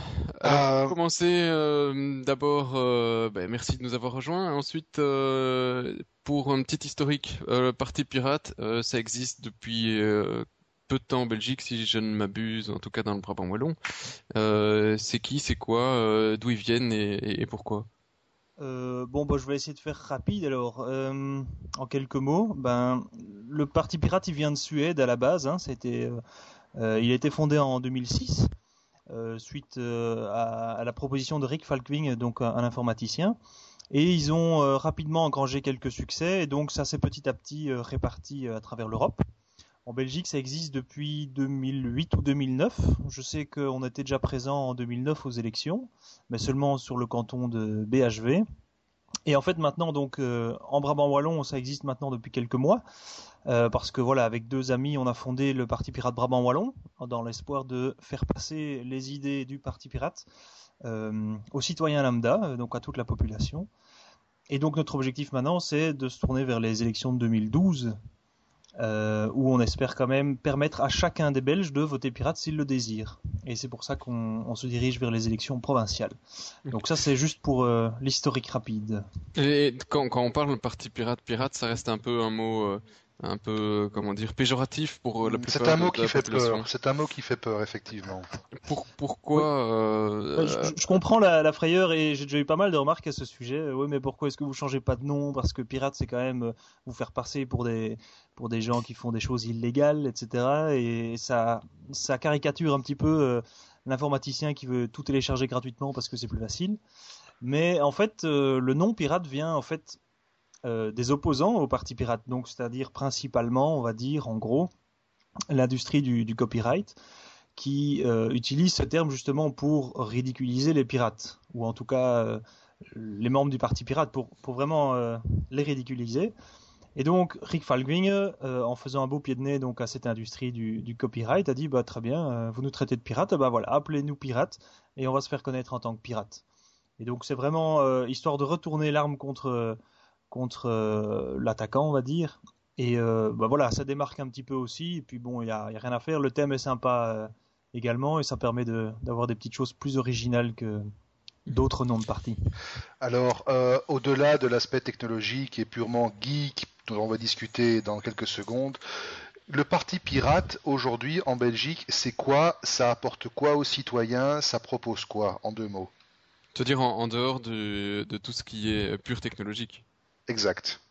alors, Euh, pour commencer, euh, d'abord, euh, ben, merci de nous avoir rejoints. Ensuite, euh, pour un petit historique, euh, le Parti Pirate, euh, ça existe depuis euh, peu de temps en Belgique, si je ne m'abuse, en tout cas dans le Brabant wallon. Euh, c'est qui, c'est quoi, euh, d'où ils viennent et, et- et pourquoi? euh, bon, bah, je vais essayer de faire rapide alors. Euh, en quelques mots, ben le Parti Pirate il vient de Suède à la base. Hein, c'était, euh, il a été fondé en 2006 euh, suite euh, à, la proposition de Rick Falkwing, donc un, informaticien. Et ils ont euh, rapidement engrangé quelques succès et donc ça s'est petit à petit euh, réparti euh, à travers l'Europe. En Belgique, ça existe depuis 2008 ou 2009. Je sais qu'on était déjà présent en 2009 aux élections, mais seulement sur le canton de BHV. Et en fait, maintenant, donc, euh, en Brabant wallon, ça existe maintenant depuis quelques mois, euh, parce que voilà, avec deux amis, on a fondé le Parti Pirate Brabant wallon, dans l'espoir de faire passer les idées du Parti Pirate euh, aux citoyens lambda, donc à toute la population. Et donc notre objectif maintenant, c'est de se tourner vers les élections de 2012, euh, où on espère quand même permettre à chacun des Belges de voter pirate s'il le désire. Et c'est pour ça qu'on on se dirige vers les élections provinciales. Donc ça, c'est juste pour euh, l'historique rapide. Et quand, on parle parti pirate, pirate, ça reste un peu un mot, euh, un peu, comment dire, péjoratif pour euh, la plupart C'est un de- mot de qui la fait population. peur. C'est un mot qui fait peur, effectivement. Pour, pourquoi euh, Euh, Je, je comprends la, la frayeur et j'ai déjà eu pas mal de remarques à ce sujet. Euh, Oui, mais pourquoi est-ce que vous changez pas de nom? Parce que pirate, c'est quand même vous faire passer pour des pour des gens qui font des choses illégales, etc. Et ça ça caricature un petit peu euh, l'informaticien qui veut tout télécharger gratuitement parce que c'est plus facile. Mais en fait, euh, le nom pirate vient en fait euh, des opposants au parti pirate, donc c'est-à-dire principalement, on va dire en gros, l'industrie du, copyright qui euh, utilise ce terme justement pour ridiculiser les pirates, ou en tout cas euh, les membres du parti pirate, pour, pour vraiment les ridiculiser. Et donc Rick Falkwing, euh, en faisant un beau pied de nez donc à cette industrie du, copyright, a dit bah très bien, vous nous traitez de pirates, bah voilà, appelez-nous pirates et on va se faire connaître en tant que pirates. Et donc c'est vraiment histoire de retourner l'arme contre contre euh, l'attaquant, on va dire. Et euh, bah voilà, ça démarque un petit peu aussi. Et puis bon, il y a, rien à faire. Le thème est sympa euh, également et ça permet de- d'avoir des petites choses plus originales que d'autres noms de partis. Alors, euh, au-delà de l'aspect technologique et purement geek, dont on va discuter dans quelques secondes, le parti pirate, aujourd'hui, en Belgique, c'est quoi? Ça apporte quoi aux citoyens? Ça propose quoi, en deux mots? Te dire en, en dehors de, de tout ce qui est pur technologique. Exact.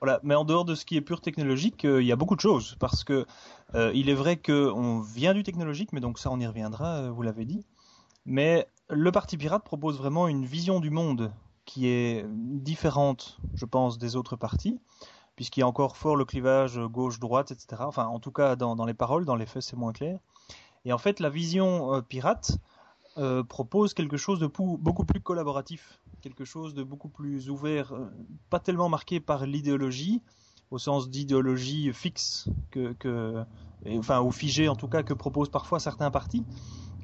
Voilà, mais en dehors de ce qui est pur technologique, euh, il y a beaucoup de choses parce que euh, il est vrai que on vient du technologique, mais donc ça on y reviendra, euh, vous l'avez dit. Mais le Parti Pirate propose vraiment une vision du monde qui est différente, je pense, des autres partis, puisqu'il y a encore fort le clivage gauche-droite, etc. Enfin, en tout cas, dans, les paroles, dans les faits, c'est moins clair. Et en fait, la vision pirate propose quelque chose de beaucoup plus collaboratif, quelque chose de beaucoup plus ouvert, euh, pas tellement marqué par l'idéologie, au sens d'idéologie fixe enfin ou figée en tout cas que proposent parfois certains partis.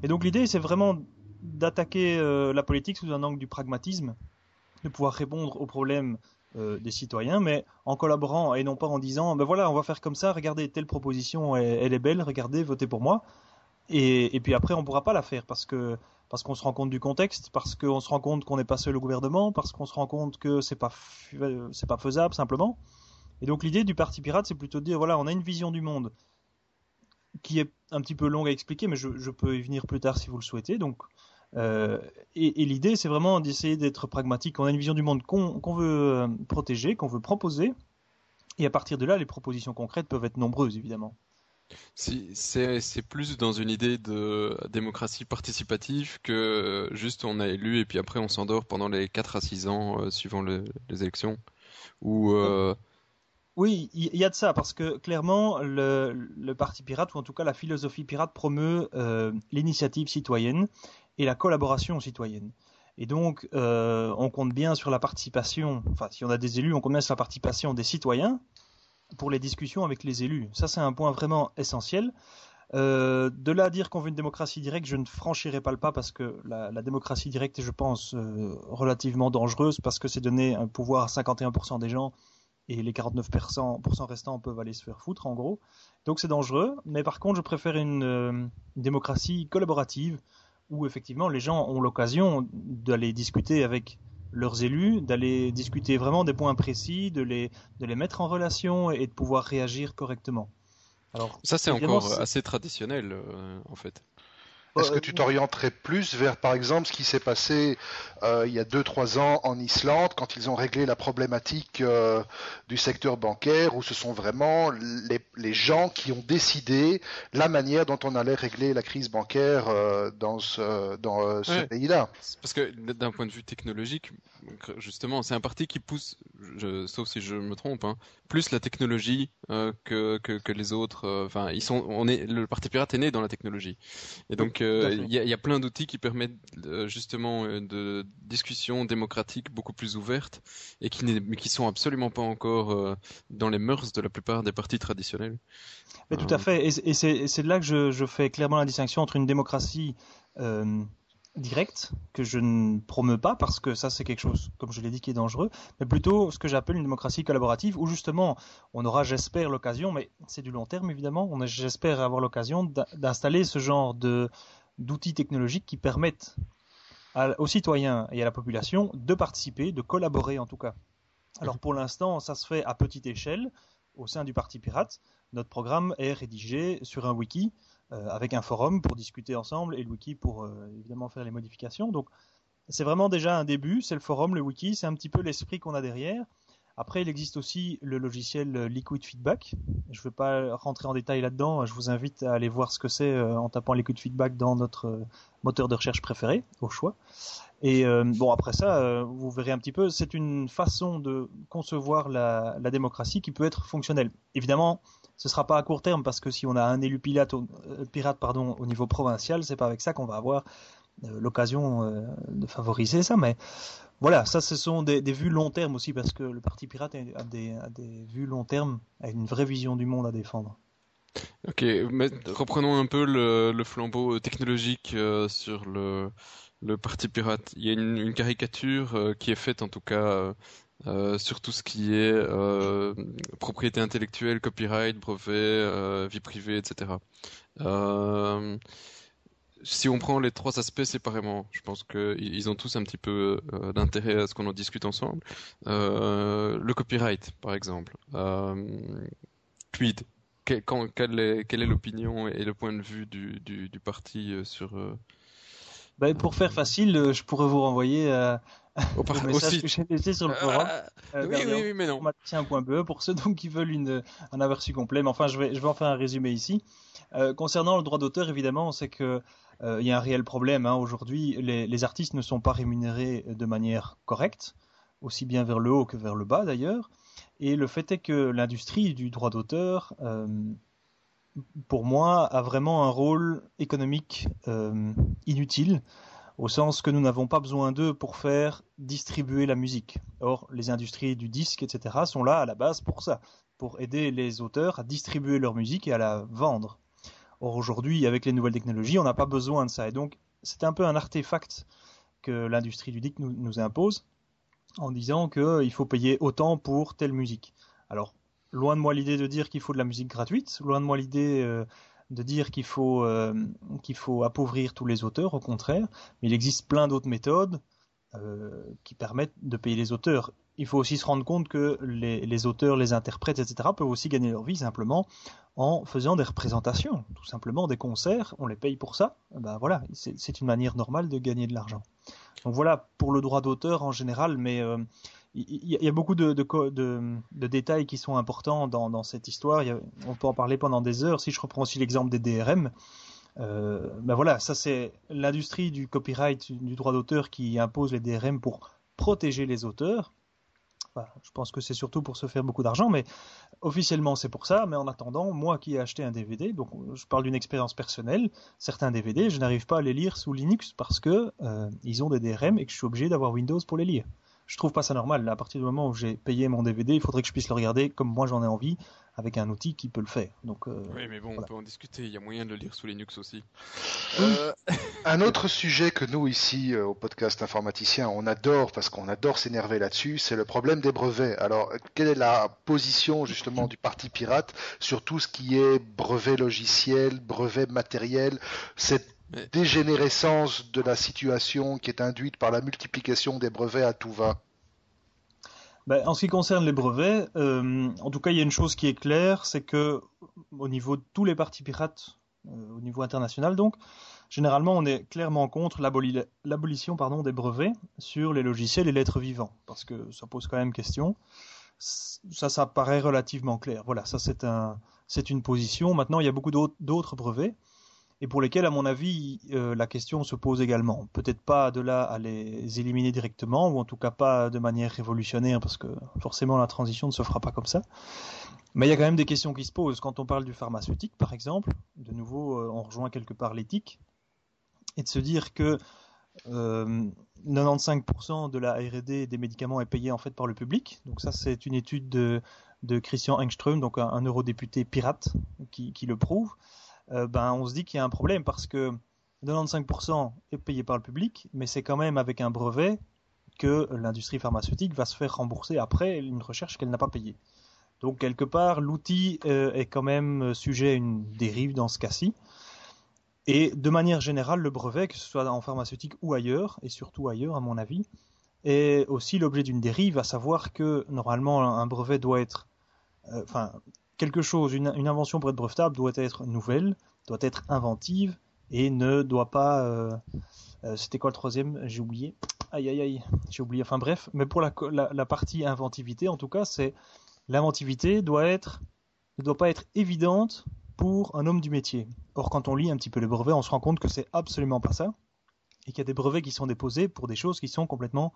Et donc l'idée c'est vraiment d'attaquer euh, la politique sous un angle du pragmatisme, de pouvoir répondre aux problèmes euh, des citoyens, mais en collaborant et non pas en disant ben voilà on va faire comme ça, regardez telle proposition elle, elle est belle, regardez votez pour moi. Et, et puis après on pourra pas la faire parce que parce qu'on se rend compte du contexte, parce qu'on se rend compte qu'on n'est pas seul au gouvernement, parce qu'on se rend compte que c'est pas euh, c'est pas faisable simplement. Et donc l'idée du parti pirate, c'est plutôt de dire voilà, on a une vision du monde qui est un petit peu longue à expliquer, mais je, peux y venir plus tard si vous le souhaitez. Donc euh, et, l'idée, c'est vraiment d'essayer d'être pragmatique. On a une vision du monde qu'on qu'on veut euh, protéger, qu'on veut proposer, et à partir de là, les propositions concrètes peuvent être nombreuses, évidemment. C'est, plus dans une idée de démocratie participative que juste on a élu et puis après on s'endort pendant les 4 à 6 ans euh, suivant le- les élections. Euh, Oui, il y, a de ça, parce que clairement, le, Parti pirate, ou en tout cas la philosophie pirate, promeut euh, l'initiative citoyenne et la collaboration citoyenne. Et donc, euh, on compte bien sur la participation, enfin, si on a des élus, on compte bien sur la participation des citoyens pour les discussions avec les élus. Ça, c'est un point vraiment essentiel. Euh, de là à dire qu'on veut une démocratie directe, je ne franchirai pas le pas parce que la, démocratie directe est, je pense, relativement dangereuse parce que c'est donner un pouvoir à 51% des gens et les 49% restants peuvent aller se faire foutre en gros. Donc c'est dangereux, mais par contre je préfère une, euh, démocratie collaborative où effectivement les gens ont l'occasion d'aller discuter avec leurs élus, d'aller discuter vraiment des points précis, de les, de les mettre en relation et de pouvoir réagir correctement. Alors, ça c'est encore assez traditionnel euh, en fait. Est-ce que tu t'orienterais plus vers, par exemple, ce qui s'est passé euh, il y a 2-3 ans en Islande, quand ils ont réglé la problématique euh, du secteur bancaire, où ce sont vraiment les, gens qui ont décidé la manière dont on allait régler la crise bancaire euh, dans ce, dans, ce pays-là? Parce que d'un point de vue technologique, justement, c'est un parti qui pousse, sauf si je me trompe, hein, plus la technologie que, que, que, les autres. Enfin, ils sont, on est, le parti pirate est né dans la technologie. Et donc, il y, a plein d'outils qui permettent euh, justement euh, de discussions démocratiques beaucoup plus ouvertes et qui, mais qui sont absolument pas encore euh, dans les mœurs de la plupart des partis traditionnels. Mais tout à fait, et, c'est de là que je, je, fais clairement la distinction entre une démocratie direct que je ne promeux pas parce que ça c'est quelque chose, comme je l'ai dit, qui est dangereux, mais plutôt ce que j'appelle une démocratie collaborative où justement on aura, j'espère, l'occasion, mais c'est du long terme évidemment, on j'espère avoir l'occasion d'installer ce genre de d'outils technologiques qui permettent aux citoyens et à la population de participer, de collaborer en tout cas. Alors pour l'instant, ça se fait à petite échelle au sein du Parti Pirate. Notre programme est rédigé sur un wiki avec un forum pour discuter ensemble et le wiki pour euh, évidemment faire les modifications. Donc c'est vraiment déjà un début, c'est le forum, le wiki, c'est un petit peu l'esprit qu'on a derrière. Après, il existe aussi le logiciel Liquid Feedback. Je ne vais pas rentrer en détail là-dedans. Je vous invite à aller voir ce que c'est euh, en tapant Liquid Feedback dans notre moteur de recherche préféré, au choix. Et bon, après ça, vous verrez un petit peu, c'est une façon de concevoir la, démocratie qui peut être fonctionnelle. Évidemment, ce sera pas à court terme parce que si on a un élu pirate, euh, pirate pardon, au niveau provincial, c'est pas avec ça qu'on va avoir euh, l'occasion euh, de favoriser ça. Mais voilà, ça ce sont des, vues long terme aussi parce que le parti pirate a des, vues long terme, a une vraie vision du monde à défendre. Ok, reprenons un peu le, flambeau technologique sur le, le parti pirate. Il y a une caricature qui est faite en tout cas euh, sur tout ce qui est euh, propriété intellectuelle, copyright, brevet, euh, vie privée, etc. Si on prend les trois aspects séparément, je pense qu'ils ont tous un petit peu d'intérêt à ce qu'on en discute ensemble. le copyright, par exemple. Tweed, quelle est l'opinion et le point de vue du, du parti sur... Ben, pour faire facile, je pourrais vous renvoyer à au, message que j'ai laissé sur le euh, forum. Euh, oui, oui, oui, mais non. .be pour ceux donc qui veulent une, un aperçu complet. Mais enfin, je vais, je vais en faire un résumé ici. Euh, concernant le droit d'auteur, évidemment, c'est que euh, il y a un réel problème. Hein. Aujourd'hui, les, les, artistes ne sont pas rémunérés de manière correcte, aussi bien vers le haut que vers le bas d'ailleurs. Et le fait est que l'industrie du droit d'auteur, euh, pour moi, a vraiment un rôle économique inutile au sens que nous n'avons pas besoin d'eux pour faire distribuer la musique. Or, les industries du disque, etc., sont là à la base pour ça, pour aider les auteurs à distribuer leur musique et à la vendre. Or, aujourd'hui, avec les nouvelles technologies, on n'a pas besoin de ça. Et donc, c'est un peu un artefact que l'industrie du disque nous, impose en disant qu'il faut payer autant pour telle musique. Alors, loin de moi l'idée de dire qu'il faut de la musique gratuite, loin de moi l'idée euh, de dire qu'il faut, euh, qu'il faut appauvrir tous les auteurs, au contraire, mais il existe plein d'autres méthodes euh, qui permettent de payer les auteurs. Il faut aussi se rendre compte que les, les, auteurs, les interprètes, etc., peuvent aussi gagner leur vie simplement en faisant des représentations, tout simplement des concerts, on les paye pour ça. Ben voilà, c'est une manière normale de gagner de l'argent. Donc voilà pour le droit d'auteur en général, mais euh, il y, a beaucoup de, détails qui sont importants dans, cette histoire. on peut en parler pendant des heures. Si je reprends aussi l'exemple des DRM, euh, ben voilà, ça c'est l'industrie du copyright, du droit d'auteur qui impose les DRM pour protéger les auteurs. je pense que c'est surtout pour se faire beaucoup d'argent, mais officiellement c'est pour ça. Mais en attendant, moi qui ai acheté un DVD, donc je parle d'une expérience personnelle, certains DVD, je n'arrive pas à les lire sous Linux parce que euh, ils ont des DRM et que je suis obligé d'avoir Windows pour les lire je trouve pas ça normal. À partir du moment où j'ai payé mon DVD, il faudrait que je puisse le regarder comme moi j'en ai envie, avec un outil qui peut le faire. Donc, euh, oui, mais bon, on peut en discuter. Il y a moyen de le lire sous Linux aussi. Euh... un autre sujet que nous ici euh, au podcast informaticien, on adore parce qu'on adore s'énerver là-dessus, c'est le problème des brevets. Alors, quelle est la position justement du parti pirate sur tout ce qui est brevet logiciel, brevet matériel, cette dégénérescence de la situation qui est induite par la multiplication des brevets à tout va ben, en ce qui concerne les brevets, euh, en tout cas, il y a une chose qui est claire, c'est que au niveau de tous les partis pirates, euh, au niveau international donc, généralement, on est clairement contre l'abolition pardon, des brevets sur les logiciels et lettres vivants, parce que ça pose quand même question. Ça, ça paraît relativement clair. Voilà, ça c'est un, c'est une position. Maintenant, il y a beaucoup d'autres brevets et pour lesquels, à mon avis, euh, la question se pose également. Peut-être pas de là à les éliminer directement, ou en tout cas pas de manière révolutionnaire, parce que forcément la transition ne se fera pas comme ça. Mais il y a quand même des questions qui se posent. Quand on parle du pharmaceutique, par exemple, de nouveau, euh, on rejoint quelque part l'éthique, et de se dire que euh, 95% de la R&D des médicaments est payé en fait par le public. Donc ça, c'est une étude de, Christian Engström, donc un, eurodéputé pirate, qui le prouve. Euh, ben, on se dit qu'il y a un problème parce que 95% est payé par le public, mais c'est quand même avec un brevet que l'industrie pharmaceutique va se faire rembourser après une recherche qu'elle n'a pas payée. Donc quelque part, l'outil euh, est quand même sujet à une dérive dans ce cas-ci. Et de manière générale, le brevet, que ce soit en pharmaceutique ou ailleurs, et surtout ailleurs à mon avis, est aussi l'objet d'une dérive, à savoir que normalement un brevet doit être, euh, quelque chose, une, invention pour être brevetable doit être nouvelle, doit être inventive et ne doit pas. Euh, euh, c'était quoi le troisième? J'ai oublié. Aïe aïe aïe, j'ai oublié. Enfin bref, mais pour la, la, partie inventivité, en tout cas, c'est l'inventivité doit être, ne doit pas être évidente pour un homme du métier. Or, quand on lit un petit peu le brevet, on se rend compte que c'est absolument pas ça et qu'il y a des brevets qui sont déposés pour des choses qui sont complètement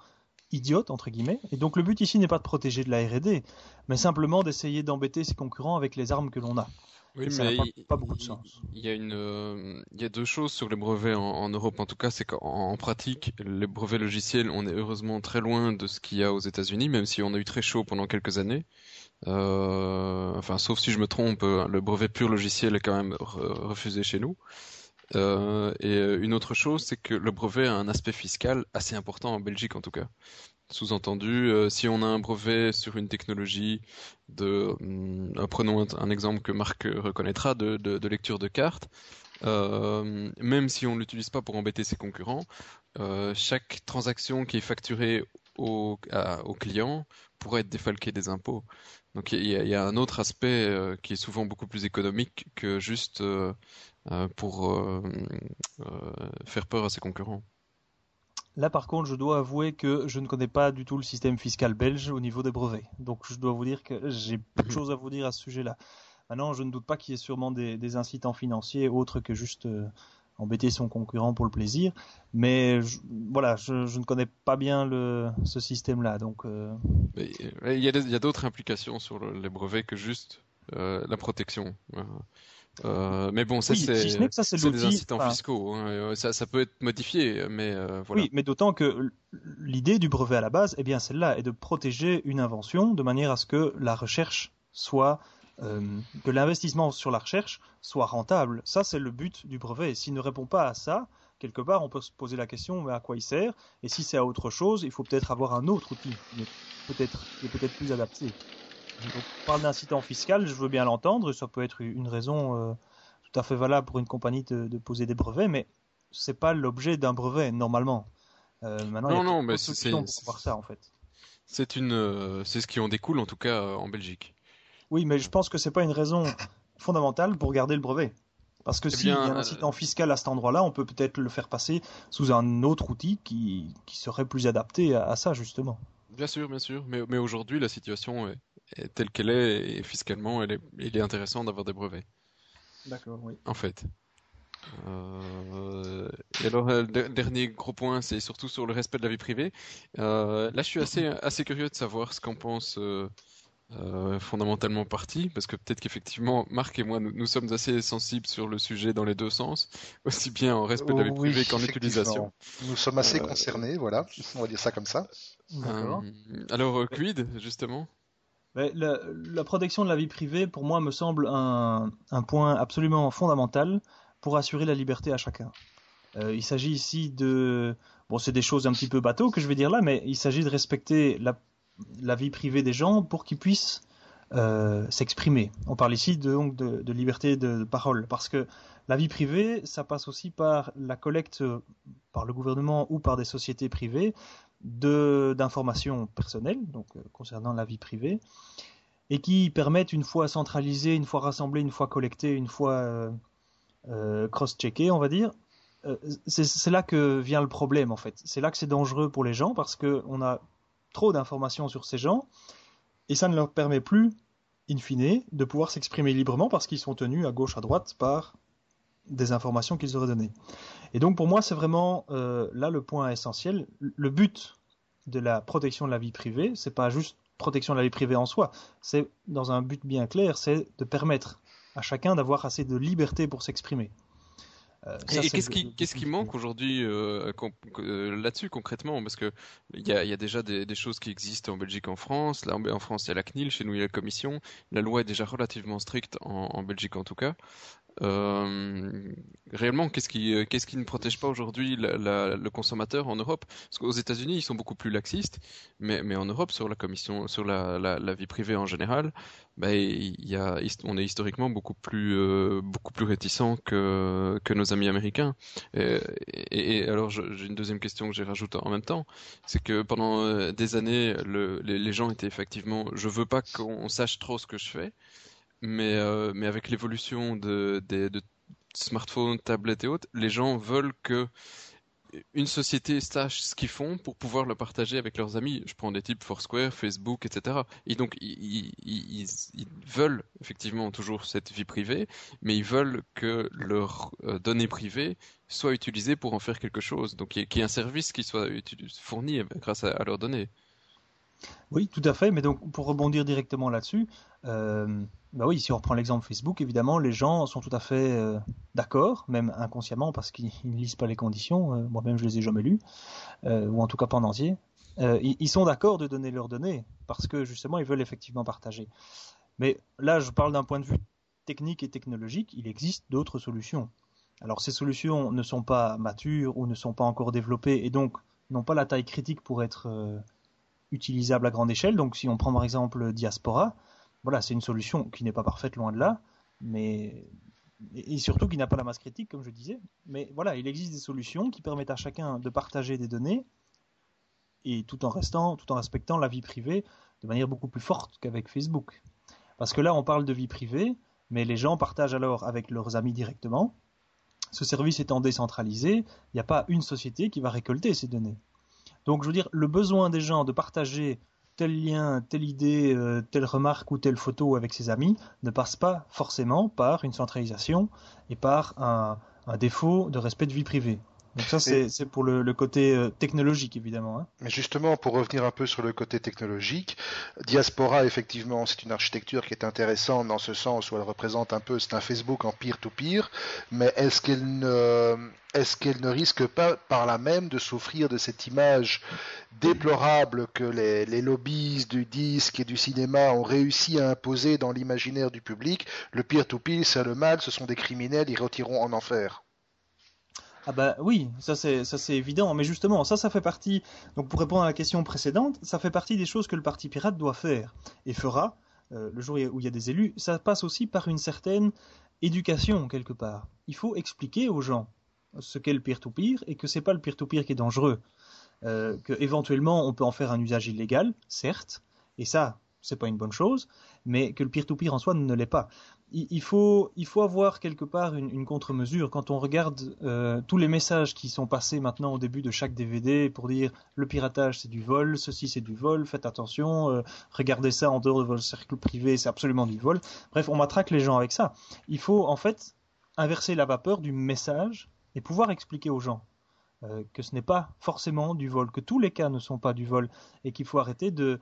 idiote entre guillemets. Et donc le but ici n'est pas de protéger de la R&D, mais simplement d'essayer d'embêter ses concurrents avec les armes que l'on a. Oui, mais ça n'a pas, beaucoup de sens. Il y a une, euh, il y a deux choses sur les brevets en, Europe. En tout cas, c'est qu'en pratique, les brevets logiciels, on est heureusement très loin de ce qu'il y a aux États-Unis, même si on a eu très chaud pendant quelques années. Euh, enfin, sauf si je me trompe, le brevet pur logiciel est quand même refusé chez nous. Euh, et euh, une autre chose, c'est que le brevet a un aspect fiscal assez important en Belgique en tout cas. Sous-entendu, euh, si on a un brevet sur une technologie de, prenons un, exemple que Marc reconnaîtra, de, lecture de cartes, même si on l'utilise pas pour embêter ses concurrents, chaque transaction qui est facturée au, au client pourrait être défalquée des impôts. Donc il y, a un autre aspect qui est souvent beaucoup plus économique que juste pour euh, euh, faire peur à ses concurrents. Là, par contre, je dois avouer que je ne connais pas du tout le système fiscal belge au niveau des brevets. Donc, je dois vous dire que j'ai peu de mhm. choses à vous dire à ce sujet-là. Maintenant, je ne doute pas qu'il y ait sûrement des, incitants financiers autres que juste embêter son concurrent pour le plaisir. Mais voilà, je, ne connais pas bien le, ce système-là. Donc, il y a, d'autres implications sur les brevets que juste la protection. Euh, mais bon, ça c'est des incitants fiscaux. Hein, euh, ça, ça, peut être modifié, mais euh, voilà. Oui, mais d'autant que l'idée du brevet à la base, eh bien celle-là, est de protéger une invention de manière à ce que la recherche soit, que l'investissement sur la recherche soit rentable. Ça, c'est le but du brevet. S'il ne répond pas à ça, quelque part, on peut se poser la question, mais à quoi il sert? Et si c'est à autre chose, il faut peut-être avoir un autre outil, peut-être, peut-être plus adapté. Donc, on parle d'incitant fiscal, je veux bien l'entendre, ça peut être une raison euh, tout à fait valable pour une compagnie de, poser des brevets, mais c'est pas l'objet d'un brevet normalement. Euh, maintenant, non, non, mais c'est ça en fait. C'est une, euh, c'est ce qui en découle en tout cas en Belgique. Oui, mais je pense que c'est pas une raison fondamentale pour garder le brevet. Parce que eh s'il y a un incitant fiscal à cet endroit-là, on peut peut-être le faire passer sous un autre outil qui, qui serait plus adapté à, ça, justement. Bien sûr, bien sûr. Mais, mais aujourd'hui, la situation est, telle qu'elle est, et fiscalement, elle est, il est intéressant d'avoir des brevets. D'accord, oui. En fait. Euh, Et alors, le dernier gros point, c'est surtout sur le respect de la vie privée. là, je suis assez, assez curieux de savoir ce qu'en pense euh, fondamentalement parti, parce que peut-être qu'effectivement, Marc et moi, nous, sommes assez sensibles sur le sujet dans les deux sens, aussi bien en respect de la vie privée qu'en utilisation. Nous sommes assez euh, concernés, voilà, on va dire ça comme ça. Euh, alors, quid, justement? La, protection de la vie privée, pour moi, me semble un, point absolument fondamental pour assurer la liberté à chacun. il s'agit ici de... Bon, c'est des choses un petit peu bateau que je vais dire là, mais il s'agit de respecter la la vie privée des gens pour qu'ils puissent euh, s'exprimer. On parle ici de, donc de, liberté de, parole, parce que la vie privée, ça passe aussi par la collecte par le gouvernement ou par des sociétés privées d'informations personnelles, donc euh, concernant la vie privée, et qui permettent une fois centralisées, une fois rassemblées, une fois collectées, une fois euh, cross-checkées, on va dire. c'est là que vient le problème en fait. C'est là que c'est dangereux pour les gens parce qu'on a trop d'informations sur ces gens, et ça ne leur permet plus, in fine, de pouvoir s'exprimer librement parce qu'ils sont tenus à gauche, à droite par des informations qu'ils auraient données. Et donc pour moi, c'est vraiment euh, là le point essentiel. Le but de la protection de la vie privée, c'est pas juste protection de la vie privée en soi, c'est dans un but bien clair, c'est de permettre à chacun d'avoir assez de liberté pour s'exprimer. Euh, et qu'est-ce qui, manque aujourd'hui euh, euh, là-dessus concrètement? Parce que il y a, y a, déjà des, des, choses qui existent en Belgique, en France. Là, en France, il y a la CNIL, chez nous, il y a la Commission. La loi est déjà relativement stricte en, en Belgique, en tout cas. Euh, réellement, qu'est-ce qui, euh, qu'est-ce qui ne protège pas aujourd'hui le consommateur en Europe? Parce qu'aux États-Unis, ils sont beaucoup plus laxistes, mais, mais en Europe, sur la commission, sur la, vie privée en général, il y a, on est historiquement beaucoup plus, euh, beaucoup plus réticent que, que nos amis américains. Et, alors, j'ai une deuxième question que j'ai rajoute en même temps, c'est que pendant des années, le, les, les gens étaient effectivement, je veux pas qu'on sache trop ce que je fais mais, euh, mais avec l'évolution de, de, smartphones, tablettes et autres, les gens veulent que une société sache ce qu'ils font pour pouvoir le partager avec leurs amis. Je prends des types Foursquare, Facebook, etc. Et donc ils, veulent effectivement toujours cette vie privée, mais ils veulent que leurs euh, données privées soient utilisées pour en faire quelque chose. Donc qu'il y ait un service qui soit fourni grâce à leurs données. Oui, tout à fait. Mais donc, pour rebondir directement là-dessus, euh, bah oui, si on reprend l'exemple Facebook, évidemment, les gens sont tout à fait euh, d'accord, même inconsciemment, parce qu'ils ne lisent pas les conditions. Euh, moi-même, je les ai jamais lues, ou en tout cas pas en entier. Ils, sont d'accord de donner leurs données, parce que justement, ils veulent effectivement partager. Mais là, je parle d'un point de vue technique et technologique. Il existe d'autres solutions. Alors, ces solutions ne sont pas matures ou ne sont pas encore développées, et donc n'ont pas la taille critique pour être utilisable à grande échelle. Donc si on prend par exemple Diaspora, voilà, c'est une solution qui n'est pas parfaite loin de là, mais et surtout qui n'a pas la masse critique comme je disais. Mais voilà, il existe des solutions qui permettent à chacun de partager des données et tout en restant, tout en respectant la vie privée de manière beaucoup plus forte qu'avec Facebook. Parce que là, on parle de vie privée, mais les gens partagent alors avec leurs amis directement. Ce service étant décentralisé, il n'y a pas une société qui va récolter ces données. Donc, je veux dire, le besoin des gens de partager tel lien, telle idée, euh, telle remarque ou telle photo avec ses amis ne passe pas forcément par une centralisation et par un défaut de respect de vie privée. Donc ça, c'est pour le, côté euh, technologique, évidemment. Hein. Mais justement, pour revenir un peu sur le côté technologique, Diaspora, effectivement, c'est une architecture qui est intéressante dans ce sens où elle représente un peu, c'est un Facebook en peer-to-peer, mais est-ce qu'elle ne, est-ce qu'elle ne risque pas par là même de souffrir de cette image déplorable que les, les lobbies du disque et du cinéma ont réussi à imposer dans l'imaginaire du public? Le peer-to-peer, c'est le mal, ce sont des criminels, ils retireront en enfer. Ah bah oui, ça c'est ça c'est évident, mais justement ça ça fait partie. Donc pour répondre à la question précédente, ça fait partie des choses que le parti pirate doit faire et fera euh, le jour où il y a des élus. Ça passe aussi par une certaine éducation quelque part. Il faut expliquer aux gens ce qu'est le peer-to-peer et que c'est pas le peer-to-peer qui est dangereux. Euh, que éventuellement on peut en faire un usage illégal, certes, et ça c'est pas une bonne chose, mais que le peer-to-peer en soi ne l'est pas il faut, il faut avoir quelque part une, contre-mesure. Quand on regarde euh, tous les messages qui sont passés maintenant au début de chaque DVD pour dire le piratage c'est du vol, ceci c'est du vol, faites attention, euh, regardez ça en dehors de votre cercle privé, c'est absolument du vol. Bref, on matraque les gens avec ça. Il faut en fait inverser la vapeur du message et pouvoir expliquer aux gens euh, que ce n'est pas forcément du vol, que tous les cas ne sont pas du vol et qu'il faut arrêter de,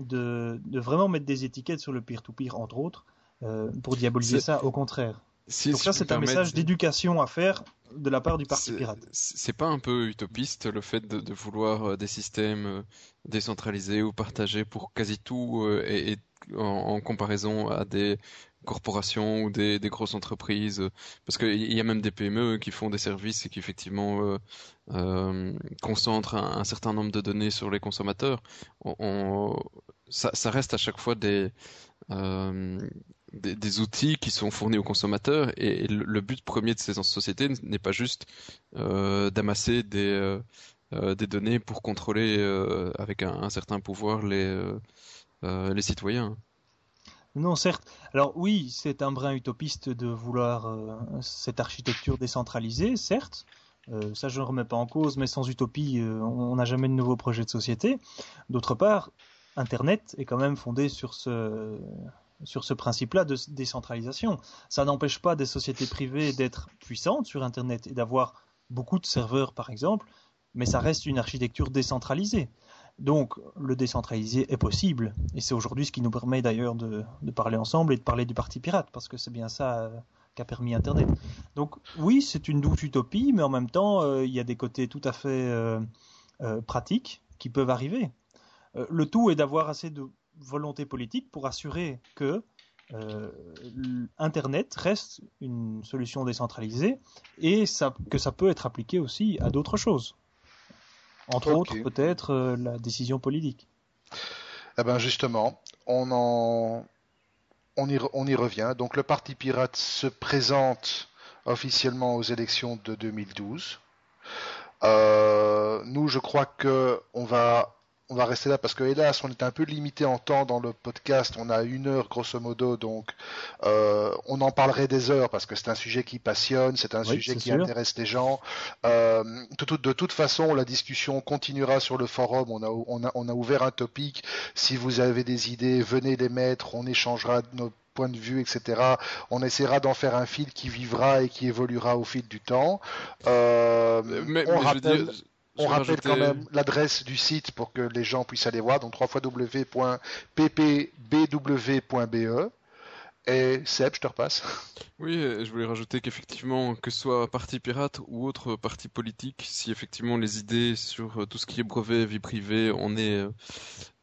de, vraiment mettre des étiquettes sur le peer-to-peer, entre autres, euh, pour diaboliser ça, au contraire. Donc ça, c'est un message d'éducation à faire de la part du parti pirate. C'est pas un peu utopiste le fait de, vouloir euh, des systèmes décentralisés ou partagés pour quasi tout et, en, comparaison à des corporations ou des, grosses entreprises, parce qu'il y a même des PME qui font des services et qui effectivement euh, euh, concentrent un, certain nombre de données sur les consommateurs. ça, reste à chaque fois euh, des, des, outils qui sont fournis aux consommateurs et, le, but premier de ces sociétés n'est pas juste d'amasser des, des données pour contrôler avec un, un, certain pouvoir les, les citoyens. Non, certes. Alors oui, c'est un brin utopiste de vouloir euh, cette architecture décentralisée, certes. Euh, ça, je ne remets pas en cause, mais sans utopie, euh, on n'a jamais de nouveau projet de société. D'autre part, Internet est quand même fondé sur ce, sur ce principe-là de décentralisation. Ça n'empêche pas des sociétés privées d'être puissantes sur Internet et d'avoir beaucoup de serveurs, par exemple, mais ça reste une architecture décentralisée. Donc le décentralisé est possible, et c'est aujourd'hui ce qui nous permet d'ailleurs de, parler ensemble et de parler du Parti Pirate, parce que c'est bien ça euh, qu'a permis Internet. Donc oui, c'est une douce utopie, mais en même temps, euh, il y a des côtés tout à fait euh, pratiques qui peuvent arriver. le tout est d'avoir assez de volonté politique pour assurer que Internet reste une solution décentralisée et que ça peut être appliqué aussi à d'autres choses. Entre autres, peut-être euh, la décision politique. Eh ben justement, on en, on y, on y revient. Donc le Parti pirate se présente officiellement aux élections de 2012. Euh, nous, je crois que on va on va rester là parce que hélas on est un peu limité en temps dans le podcast. On a une heure grosso modo donc euh, on en parlerait des heures parce que c'est un sujet qui passionne c'est un sujet qui intéresse les gens. Euh, de toute façon la discussion continuera sur le forum. On a, on a, on a ouvert un topic. Si vous avez des idées venez les mettre. On échangera nos points de vue, etc. On essaiera d'en faire un fil qui vivra et qui évoluera au fil du temps. Euh, mais, on rappelle... On rappelle quand même l'adresse du site pour que les gens puissent aller voir, donc www.ppbw.be. Et Seb, je te repasse. Oui, je voulais rajouter qu'effectivement, que ce soit parti pirate ou autre parti politique, si effectivement les idées sur tout ce qui est brevet, vie privée, on est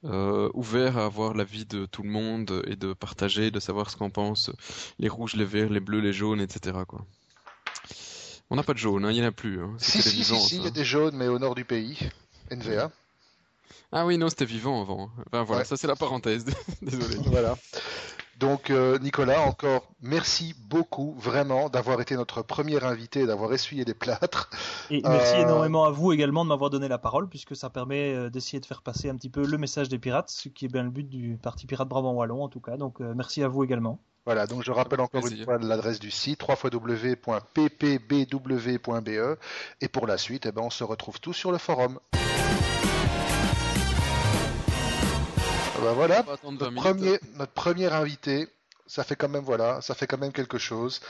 euh, ouvert à avoir l'avis de tout le monde et de partager, de savoir ce qu'en pensent les rouges, les verts, les bleus, les jaunes, etc. Quoi. On n'a pas de jaune, hein, il n'y en a plus. Hein. Si, si, si, il y a des jaunes, mais au nord du pays. NVA. Ah oui, non, c'était vivant avant. Enfin voilà, ça c'est la parenthèse. Désolé. voilà. Donc euh, Nicolas, encore merci beaucoup vraiment d'avoir été notre premier invité, d'avoir essuyé les plâtres. Et merci euh, énormément à vous également de m'avoir donné la parole puisque ça permet euh, d'essayer de faire passer un petit peu le message des pirates, ce qui est bien le but du Parti Pirate Brabant Wallon en tout cas. Donc merci à vous également. Voilà, donc je rappelle encore une fois l'adresse du site www.ppbw.be et pour la suite, eh ben, on se retrouve tous sur le forum. Ah bah voilà, notre premier, notre premier invité, ça fait quand même voilà, ça fait quand même quelque chose.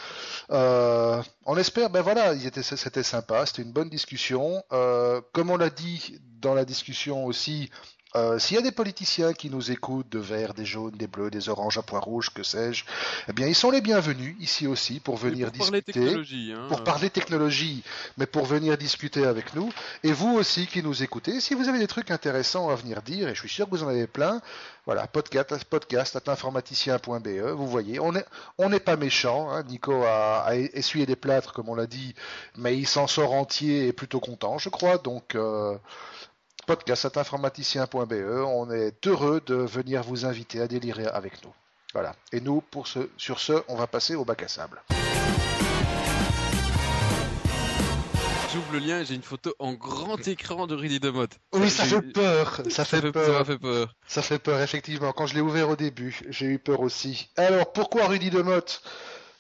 Euh, on espère, ben voilà, c'était sympa, c'était une bonne discussion. Euh, comme on l'a dit dans la discussion aussi, euh, s'il y a des politiciens qui nous écoutent de verts, des jaunes, des bleus, des oranges à points rouges, que sais-je, eh bien, ils sont les bienvenus ici aussi pour venir pour discuter, parler technologie, hein. pour parler technologie, mais pour venir discuter avec nous. Et vous aussi qui nous écoutez, si vous avez des trucs intéressants à venir dire, et je suis sûr que vous en avez plein, voilà, podcast, podcast at informaticien.be, vous voyez, on n'est on pas méchant. Hein. Nico a, a, essuyé des plâtres, comme on l'a dit, mais il s'en sort entier et plutôt content, je crois. Donc euh, podcast.informaticien.be. On est heureux de venir vous inviter à délirer avec nous. Voilà. Et nous, pour ce, sur ce, on va passer au bac à sable. J'ouvre le lien, j'ai une photo en grand écran de Rudy Demotte. Oui, ça fait peur. Ça, fait, peur. Ça fait peur. Ça fait peur, effectivement. Quand je l'ai ouvert au début, j'ai eu peur aussi. Alors, pourquoi Rudy Demotte?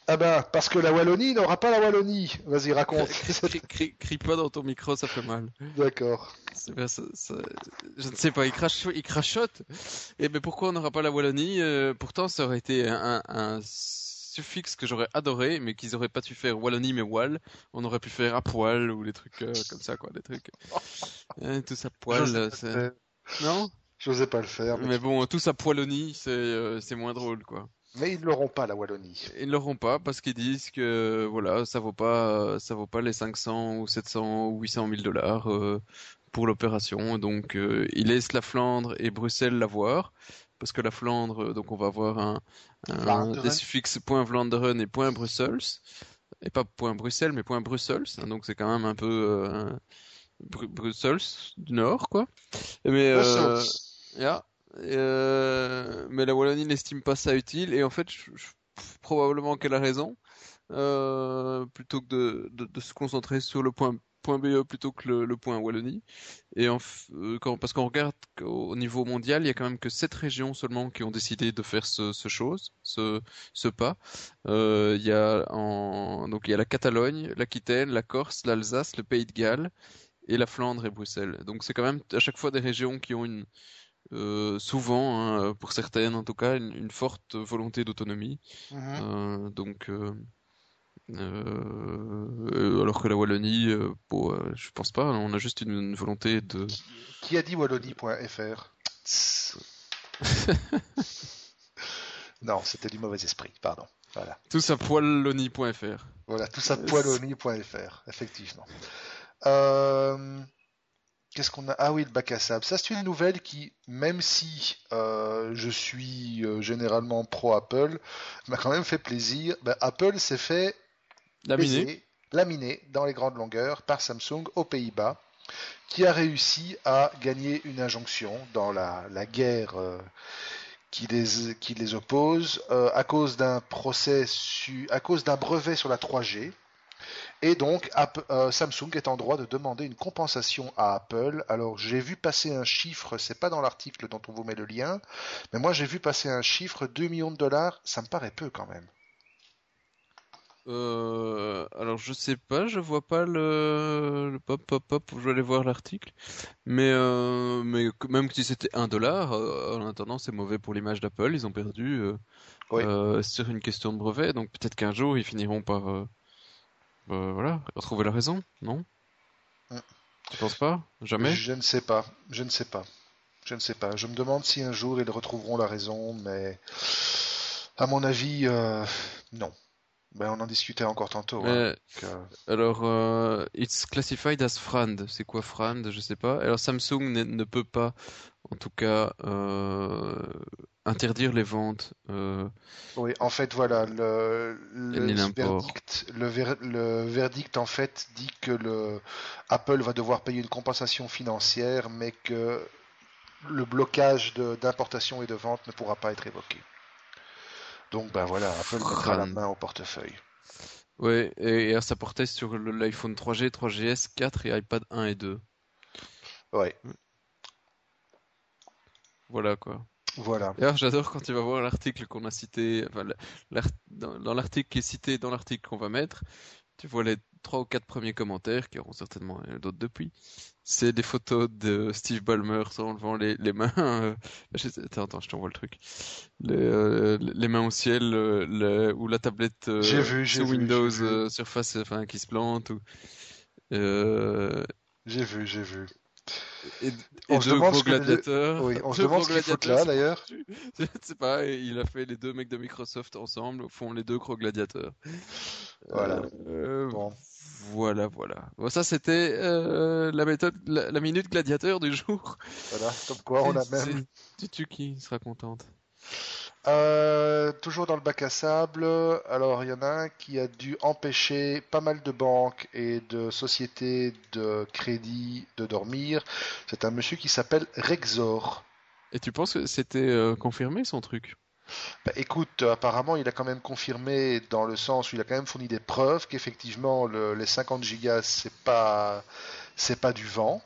Ah ben, parce que la Wallonie n'aura pas la Wallonie. Vas-y, raconte. crie, pas dans ton micro, ça fait mal. D'accord. je ne sais pas, il, crache, il crachote. Et eh ben pourquoi on n'aura pas la Wallonie? Euh, Pourtant, ça aurait été un, suffixes que j'aurais adoré, mais qu'ils auraient pas dû faire Wallonie mais Wall. On aurait pu faire à poil ou des trucs euh, comme ça, quoi, des trucs. Euh, tout ça poil, c'est. Non? J'osais pas le faire, mais, Mais bon, tout ça poilonie, c'est euh, c'est moins drôle, quoi. Mais ils ne l'auront pas, la Wallonie. Ils l'auront pas parce qu'ils disent que voilà, ça vaut pas, ça vaut pas les 500 ou 700 ou 800 000 dollars euh, pour l'opération. Donc euh, ils laissent la Flandre et Bruxelles l'avoir parce que la Flandre, euh, donc on va avoir un, un des suffixes point Vlaanderen et point Brussels et pas point Bruxelles mais point Brussels. hein, donc c'est quand même un peu euh, Bru- Brussels du Nord quoi. Mais euh. Yeah. Euh, mais la Wallonie n'estime pas ça utile et en fait, probablement qu'elle a raison. Euh, plutôt que de, se concentrer sur le point, point BE plutôt que le, point Wallonie. Et euh, parce qu'on regarde qu'au- au niveau mondial, il y a quand même que sept régions seulement qui ont décidé de faire ce, chose, ce, pas. Euh, il y a donc il y a la Catalogne, l'Aquitaine, la Corse, l'Alsace, le Pays de Galles et la Flandre et Bruxelles. Donc c'est quand même à chaque fois des régions qui ont une euh, souvent, hein, pour certaines en tout cas, une, une forte volonté d'autonomie. Mhm. Euh, donc, euh, euh, alors que la Wallonie, euh, bon, euh, je pense pas. On a juste une, une volonté de. Qui a dit wallonie.fr. Non, c'était du mauvais esprit, pardon. Voilà. À poillonie.fr. Voilà, tout ça, Euh, poiloni.fr, effectivement. Euh, Qu'est-ce qu'on a? Ah oui, le bac à sable. Ça, c'est une nouvelle qui, même si euh, je suis euh, généralement pro Apple, m'a quand même fait plaisir. Ben, Apple s'est fait baiser, laminé dans les grandes longueurs par Samsung aux Pays-Bas, qui a réussi à gagner une injonction dans la, la guerre euh, qui, les, qui les oppose à cause d'un procès, su- à cause d'un brevet sur la 3G. Et donc, euh, Samsung est en droit de demander une compensation à Apple. Alors, j'ai vu passer un chiffre, c'est pas dans l'article dont on vous met le lien, mais moi j'ai vu passer un chiffre, 2 millions de dollars, ça me paraît peu quand même. Euh, alors je sais pas, je vois pas le, le pop pop pop. Je vais aller voir l'article. Mais euh, mais même si c'était un dollar, euh, en attendant c'est mauvais pour l'image d'Apple. Ils ont perdu Oui. sur une question de brevet. Donc peut-être qu'un jour ils finiront par euh, euh, voilà retrouver la raison, non? Mm. Tu penses pas? Jamais? Je ne sais pas, je ne sais pas, je ne sais pas. Je me demande si un jour ils retrouveront la raison, mais à mon avis, euh, non. Ben, on en discutait encore tantôt. hein. Donc, euh, Alors, euh, it's classified as FRAND. C'est quoi FRAND? Je sais pas. Alors, Samsung ne, ne peut pas, en tout cas, interdire les ventes. Euh, Oui, en fait, voilà, le, verdict, le, ver- le verdict, en fait, dit que le Apple va devoir payer une compensation financière, mais que le blocage d'importation et de vente ne pourra pas être évoqué. Donc, ben voilà, Apple mettra la main au portefeuille. ouais, et, et ça portait sur l'iPhone 3G, 3GS, 4 et iPad 1 et 2. Ouais, Voilà quoi. Voilà. D'ailleurs, j'adore quand tu vas voir l'article qu'on a cité, enfin, dans, l'article qui est cité dans l'article qu'on va mettre, tu vois les trois ou quatre premiers commentaires, qui auront certainement d'autres depuis. C'est des photos de Steve Ballmer en levant les, les mains. euh, attends, attends, je t'envoie le truc. Les, euh, les mains au ciel, euh, le- ou la tablette euh, vu, j'ai sous vu, Windows Surface, enfin, qui se plante. Ou, J'ai vu, j'ai vu. Et, et On se deux demande gladiateurs. Oui, on se demande ce gladiateurs là, d'ailleurs. je sais pas, il a fait les deux mecs de Microsoft ensemble, font les deux gros gladiateurs. Voilà. Euh, Bon. Voilà, voilà. Bon, ça c'était euh, la méthode, la, la minute gladiateur du jour. Voilà, comme quoi on a C'est- même c'est Tutu qui sera contente. Euh, toujours dans le bac à sable, alors il y en a un qui a dû empêcher pas mal de banques et de sociétés de crédit de dormir. C'est un monsieur qui s'appelle Rexor. Et tu penses que c'était euh, confirmé son truc? Bah, écoute, apparemment il a quand même confirmé dans le sens où il a quand même fourni des preuves qu'effectivement le- les 50 gigas c'est pas c'est pas du vent.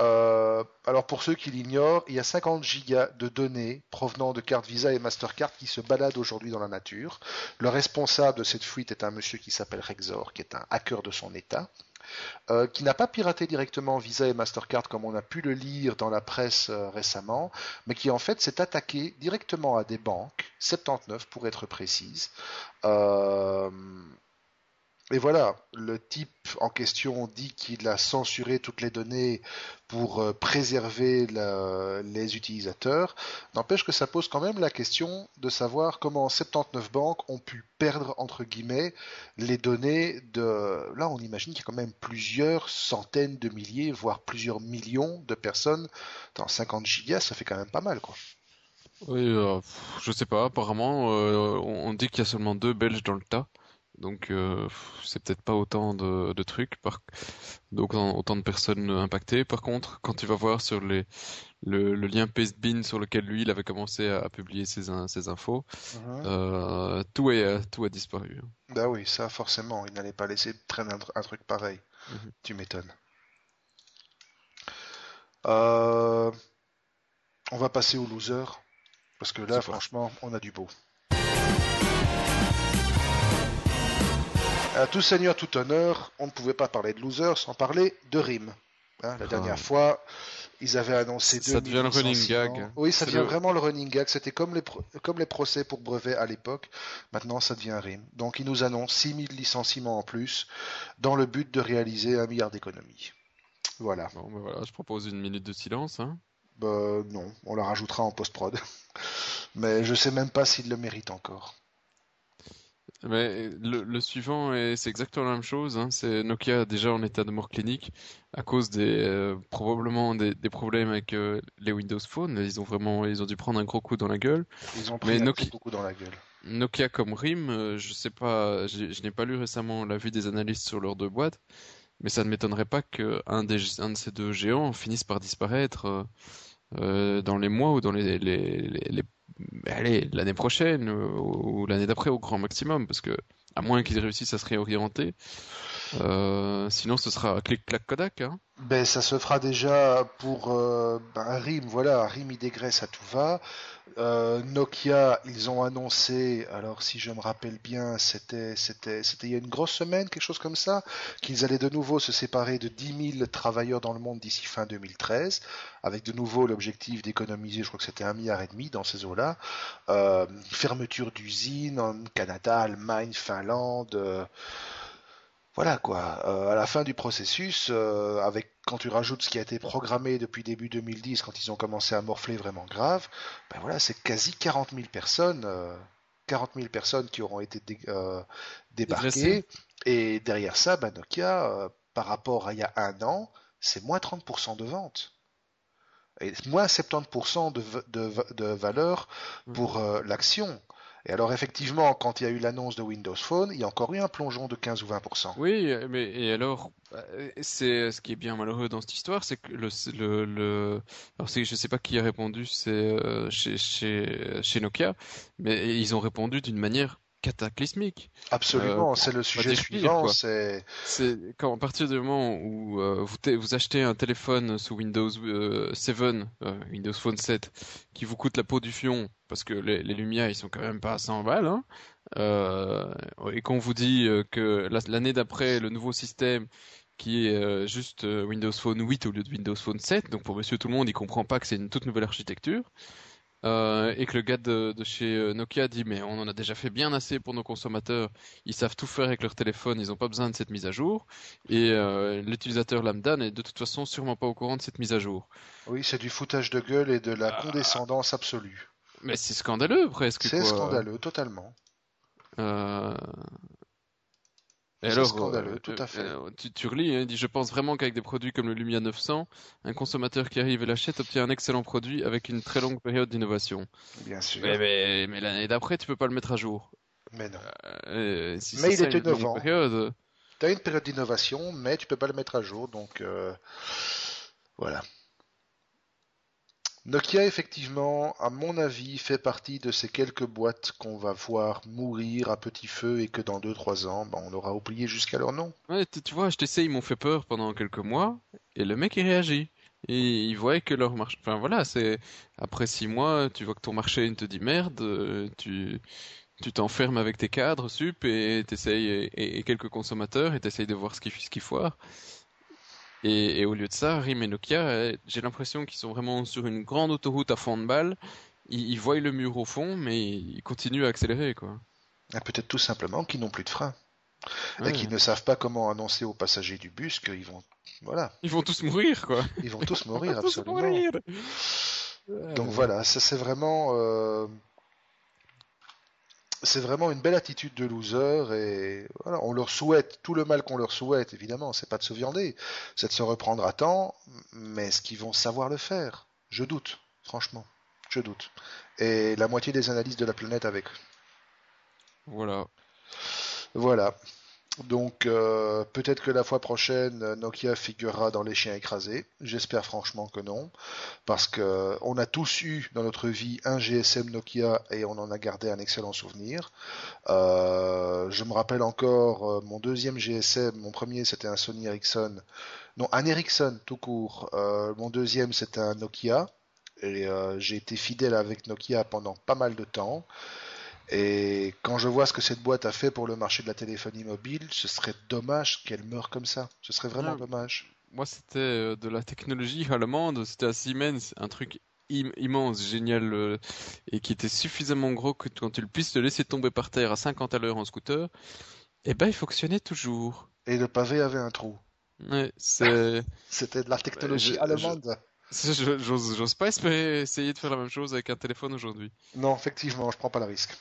Euh, alors pour ceux qui l'ignorent, il y a 50 gigas de données provenant de cartes Visa et Mastercard qui se baladent aujourd'hui dans la nature. Le responsable de cette fuite est un monsieur qui s'appelle Rexor, qui est un hacker de son état. Euh, qui n'a pas piraté directement Visa et Mastercard comme on a pu le lire dans la presse euh, récemment, mais qui en fait s'est attaqué directement à des banques, 79 pour être précise, euh, et voilà, le type en question dit qu'il a censuré toutes les données pour euh, préserver les utilisateurs. N'empêche que ça pose quand même la question de savoir comment 79 banques ont pu perdre, entre guillemets, les données de... Là, on imagine qu'il y a quand même plusieurs centaines de milliers, voire plusieurs millions de personnes. Dans 50 gigas, ça fait quand même pas mal, quoi. Oui, euh, je sais pas. Apparemment, euh, on dit qu'il y a seulement deux Belges dans le tas. Donc euh, c'est peut-être pas autant de, de trucs, par... donc autant de personnes impactées. Par contre, quand tu vas voir sur les, le, le lien Pastebin sur lequel lui il avait commencé à, publier ses, ses infos, uh-huh. euh, tout, est, tout a disparu. Bah oui, ça forcément, il n'allait pas laisser traîner un, truc pareil. Mm-hmm. Tu m'étonnes. Euh... On va passer au loser, parce que là franchement, on a du beau. À tout seigneur, tout honneur, on ne pouvait pas parler de loser sans parler de RIM. Hein, la dernière ah. fois, ils avaient annoncé Ça devient le running gag. Oui, ça devient vraiment le running gag. C'était comme les, comme les procès pour brevets à l'époque. Maintenant, ça devient RIM. Donc, ils nous annoncent 6000 licenciements en plus dans le but de réaliser un milliard d'économies. Voilà. Bon, ben voilà, je propose une minute de silence. Hein. Bah, non, on la rajoutera en post-prod. Mais je sais même pas s'ils le méritent encore. Mais le, suivant, c'est exactement la même chose. Hein. C'est Nokia déjà en état de mort clinique à cause des euh, probablement des, problèmes avec euh, les Windows Phone. Ils ont vraiment, ils ont dû prendre un gros coup dans la gueule. Ils ont pris un Nokia, gros coup dans la gueule. Nokia comme RIM, euh, je sais pas, je n'ai pas lu récemment l'avis des analystes sur leurs deux boîtes, mais ça ne m'étonnerait pas qu'un des un de ces deux géants finisse par disparaître dans les mois ou dans les, les, les allez, l'année prochaine ou, l'année d'après au grand maximum, parce que à moins qu'ils réussissent à se réorienter, euh, sinon ce sera clic clac Kodak. Hein. Ben ça se fera déjà pour euh, ben, RIM, voilà, RIM il dégraisse à tout va. Euh, Nokia, ils ont annoncé, alors si je me rappelle bien, c'était c'était c'était il y a une grosse semaine, quelque chose comme ça, qu'ils allaient de nouveau se séparer de 10 000 travailleurs dans le monde d'ici fin 2013, avec de nouveau l'objectif d'économiser, je crois que c'était un milliard et demi dans ces eaux-là. Euh, fermeture d'usines en Canada, Allemagne, Finlande. Euh, voilà quoi. Euh, à la fin du processus, euh, avec quand tu rajoutes ce qui a été programmé depuis début 2010, quand ils ont commencé à morfler vraiment grave, ben voilà, c'est quasi 40 000 personnes, euh, 40 000 personnes qui auront été euh, débarquées. Et derrière ça, ben Nokia, euh, par rapport à il y a un an, c'est moins 30% de ventes. Et moins 70% de, de, de, valeur pour l'action. Et alors effectivement, quand il y a eu l'annonce de Windows Phone, il y a encore eu un plongeon de 15 ou 20%. Oui, mais et alors, euh, c'est ce qui est bien malheureux dans cette histoire, c'est que le, le, alors je sais pas qui a répondu, c'est euh, chez Nokia, mais ils ont répondu d'une manière cataclysmique. Absolument, euh, c'est le sujet suivant. C'est quand à partir du moment où euh, vous, vous, achetez un téléphone sous Windows 7, euh, Windows Phone 7, qui vous coûte la peau du fion, parce que les, les Lumia ils sont quand même pas à 100 balles, hein, et qu'on vous dit que l'année d'après le nouveau système qui est juste Windows Phone 8 au lieu de Windows Phone 7, donc pour Monsieur tout le monde, il comprend pas que c'est une toute nouvelle architecture. Euh, et que le gars de, chez euh, Nokia dit mais on en a déjà fait bien assez pour nos consommateurs, ils savent tout faire avec leur téléphone, ils n'ont pas besoin de cette mise à jour, et euh, l'utilisateur lambda n'est de toute façon sûrement pas au courant de cette mise à jour. Oui, c'est du foutage de gueule et de la ah. condescendance absolue. Mais c'est scandaleux presque. C'est scandaleux, totalement. Et alors, scandaleux, euh, tout à fait. Euh, tu, tu, relis, hein, il dit Je pense vraiment qu'avec des produits comme le Lumia 900, un consommateur qui arrive et l'achète obtient un excellent produit avec une très longue période d'innovation. Bien sûr. Mais, mais, l'année d'après, tu peux pas le mettre à jour. Mais non. Euh, si mais il est innovant. Période... Tu as une période d'innovation, mais tu peux pas le mettre à jour, donc voilà. Nokia, effectivement, à mon avis, fait partie de ces quelques boîtes qu'on va voir mourir à petit feu et que dans 2-3 ans, ben, on aura oublié jusqu'à leur nom. Ouais, tu vois, HTC, ils m'ont fait peur pendant quelques mois, et le mec, il réagit. et ils voient que leur marché, enfin voilà, c'est après six mois, tu vois que ton marché te dit merde, euh, tu tu t'enfermes avec tes cadres sup et t'essayes et, et quelques consommateurs et t'essayes de voir ce qui ce qui foire. Et, et, au lieu de ça, RIM et Nokia, euh, j'ai l'impression qu'ils sont vraiment sur une grande autoroute à fond de balle. Ils, ils voient le mur au fond, mais ils continuent à accélérer, quoi. Peut-être tout simplement qu'ils n'ont plus de frein. Ouais. Et qu'ils ne savent pas comment annoncer aux passagers du bus qu'ils vont. Voilà. Ils vont tous mourir, quoi. Ils vont tous mourir, tous absolument. mourir. Donc voilà, ça c'est vraiment. Euh... C'est vraiment une belle attitude de loser et voilà, on leur souhaite tout le mal qu'on leur souhaite, évidemment, c'est pas de se viander, c'est de se reprendre à temps, mais est-ce qu'ils vont savoir le faire Je doute, franchement, je doute. Et la moitié des analystes de la planète avec. Voilà. Voilà. Donc euh, peut-être que la fois prochaine Nokia figurera dans les chiens écrasés. J'espère franchement que non, parce que on a tous eu dans notre vie un GSM Nokia et on en a gardé un excellent souvenir. Euh, je me rappelle encore euh, mon deuxième GSM, mon premier c'était un Sony Ericsson, non un Ericsson tout court. Euh, mon deuxième c'était un Nokia et euh, j'ai été fidèle avec Nokia pendant pas mal de temps. Et quand je vois ce que cette boîte a fait pour le marché de la téléphonie mobile, ce serait dommage qu'elle meure comme ça. Ce serait vraiment Ouais. dommage. Moi, c'était euh, de la technologie allemande, c'était à Siemens, un truc im- immense, génial, euh, et qui était suffisamment gros que quand tu le puisses le laisser tomber par terre à 50 à l'heure en scooter, et ben il fonctionnait toujours. Et le pavé avait un trou. Ouais, C'était de la technologie je- allemande. j'ose, j'ose pas espérer essayer de faire la même chose avec un téléphone aujourd'hui. Non, effectivement, je prends pas le risque.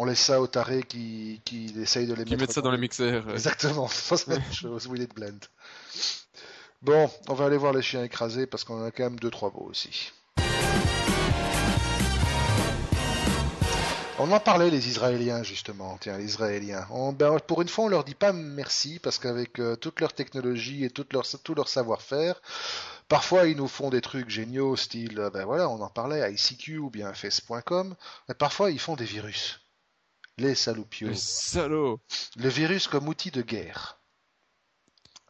On laisse ça aux tarés qui, qui essayent de les Qui mettre mettent ça dans les mixeurs. euh. Exactement, c'est la même chose, Will It Blend? Bon, on va aller voir les chiens écrasés parce qu'on en a quand même deux trois beaux aussi. On en parlait les Israéliens justement, tiens les Israéliens. On- ben, pour une fois on leur dit pas merci parce qu'avec euh, toute leur technologie et toute leur, tout leur savoir-faire, parfois ils nous font des trucs géniaux style, euh, ben voilà on en parlait ICQ ou bien Face.com, mais parfois ils font des virus. Les saloupios. Le salaud. Le virus comme outil de guerre.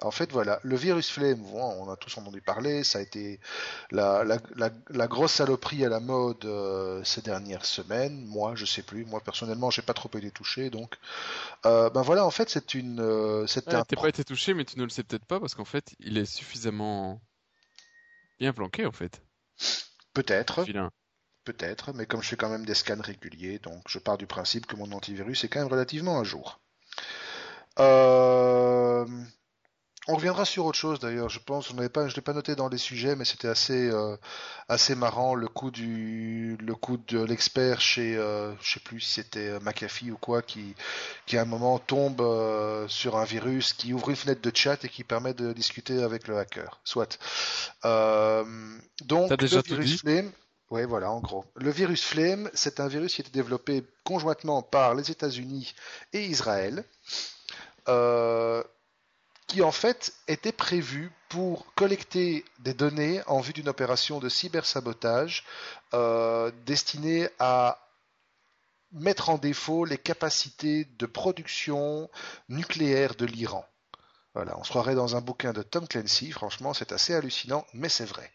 En fait, voilà, le virus flemme, on a tous entendu parler, ça a été la, la, la, la grosse saloperie à la mode euh, ces dernières semaines. Moi, je sais plus. Moi, personnellement, j'ai pas trop été touché, donc. Euh, ben voilà, en fait, c'est une, euh, Ouais, un. t'as pas été touché, mais tu ne le sais peut-être pas parce qu'en fait, il est suffisamment bien planqué en fait. Peut-être. Peut-être, mais comme je fais quand même des scans réguliers, donc je pars du principe que mon antivirus est quand même relativement à jour. Euh, On reviendra sur autre chose d'ailleurs, je pense, je ne l'ai pas, je l'ai pas noté dans les sujets, mais c'était assez, euh, assez marrant le coup du, le coup de l'expert chez, euh, je sais plus si c'était euh, McAfee ou quoi, qui, qui à un moment tombe euh, sur un virus qui ouvre une fenêtre de chat et qui permet de discuter avec le hacker. Soit. Donc T'as déjà le tout virus dit? Flame, ouais, voilà, en gros. Le virus Flame, c'est un virus qui a été développé conjointement par les États-Unis et Israël. Euh, qui en fait était prévu pour collecter des données en vue d'une opération de cybersabotage euh, destinée à mettre en défaut les capacités de production nucléaire de l'Iran. Voilà, on se croirait dans un bouquin de Tom Clancy, franchement c'est assez hallucinant, mais c'est vrai.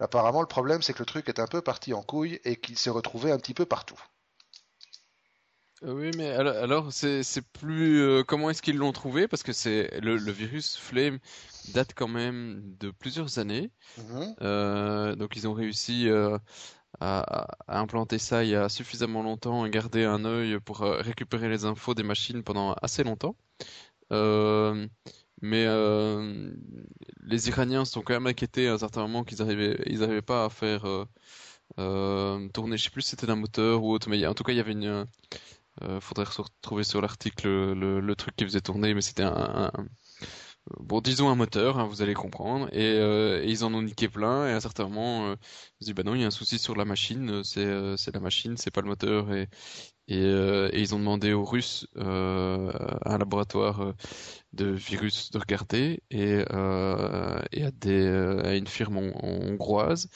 Apparemment le problème c'est que le truc est un peu parti en couille et qu'il s'est retrouvé un petit peu partout. Euh, Oui, mais alors, alors c'est c'est plus euh, comment est-ce qu'ils l'ont trouvé? Parce que c'est le, le virus Flame date quand même de plusieurs années. Mhm. Euh, donc ils ont réussi euh, à, à- implanter ça il y a suffisamment longtemps et garder un œil pour récupérer les infos des machines pendant assez longtemps. Euh, mais euh, les Iraniens sont quand même inquiétés à un certain moment qu'ils arrivaient ils arrivaient pas à faire euh, euh, tourner, je sais plus si c'était d'un moteur ou autre, mais en tout cas il y avait une euh, faudrait se retrouver sur l'article le, truc qui faisait tourner, mais c'était un- un- bon, disons un moteur, hein, vous allez comprendre. Et, euh, et ils en ont niqué plein. Et à un certain moment, euh, ils se disent bah non, il y a un souci sur la machine. euh, C'est euh, la machine, c'est pas le moteur. Et et, euh, et ils ont demandé aux Russes, euh, à un laboratoire euh, de virus de regarder et, euh, et à, des, euh, à une firme hon- hongroise.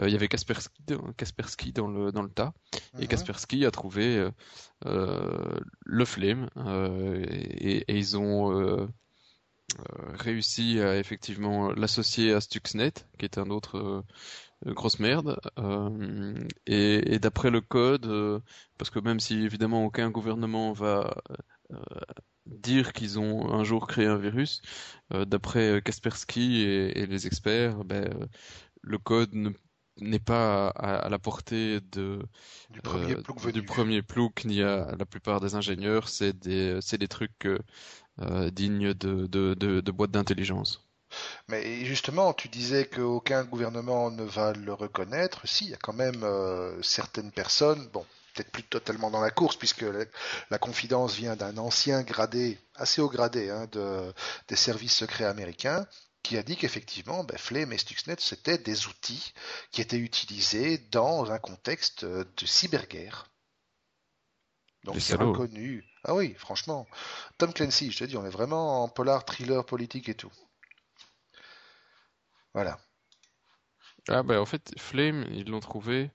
Euh, il y avait Kaspersky, dans- Kaspersky dans le dans le tas. Et Mhm. Kaspersky a trouvé euh, euh, le flemme euh, et, ils ont euh, réussi à effectivement l'associer à Stuxnet, qui est un autre grosse merde. et, et d'après le code, parce que même si évidemment aucun gouvernement va dire qu'ils ont un jour créé un virus, d'après Kaspersky et, et, les experts, ben, le code n'est pas à, la portée de du premier plouc du premier plouc ni à la plupart des ingénieurs. C'est des c'est des trucs euh, dignes de, de, de, de boîtes d'intelligence. Mais justement, tu disais qu'aucun gouvernement ne va le reconnaître. Si, il y a quand même euh, certaines personnes, bon, peut-être plus totalement dans la course, puisque la, confidence vient d'un ancien gradé, assez haut gradé, hein, de, des services secrets américains, qui a dit qu'effectivement, ben, Flame et Stuxnet, c'était des outils qui étaient utilisés dans un contexte de cyberguerre. Donc c'est reconnu. Ah oui, franchement. Tom Clancy, je te dis, on est vraiment en polar, thriller, politique et tout. Voilà. Ah bah en fait, Flame, ils l'ont trouvé.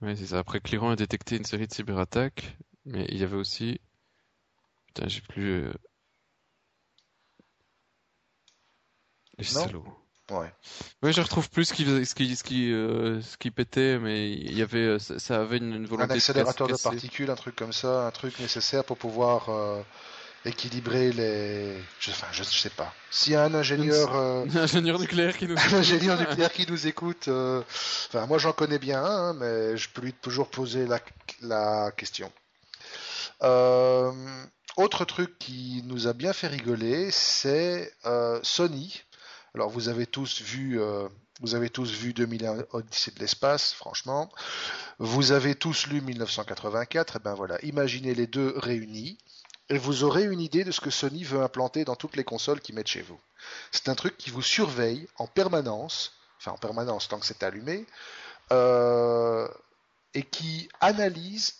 Ouais, c'est ça. Après que l'Iran a détecté une série de cyberattaques, mais il y avait aussi. Putain, j'ai plus. Euh, Les salauds. Ouais. Oui, je retrouve plus ce qui, ce qui, ce qui, euh, ce qui pétait, mais il y avait, euh, ça, avait une, volonté. Un accélérateur de, particules, un truc comme ça, un truc nécessaire pour pouvoir euh, équilibrer les. Je, enfin, je, sais pas. S'il y a un ingénieur. un ingénieur nucléaire qui nous. un ingénieur nucléaire qui nous écoute. Enfin, moi j'en connais bien un, hein, mais je peux lui toujours poser la, la question. autre truc qui nous a bien fait rigoler, c'est Sony alors vous avez tous vu, euh, vous avez tous vu 2001 Odyssée de l'espace, franchement. Vous avez tous lu 1984. Et eh ben voilà, imaginez les deux réunis et vous aurez une idée de ce que Sony veut implanter dans toutes les consoles qu'ils mettent chez vous. C'est un truc qui vous surveille en permanence, enfin en permanence tant que c'est allumé, euh, et qui analyse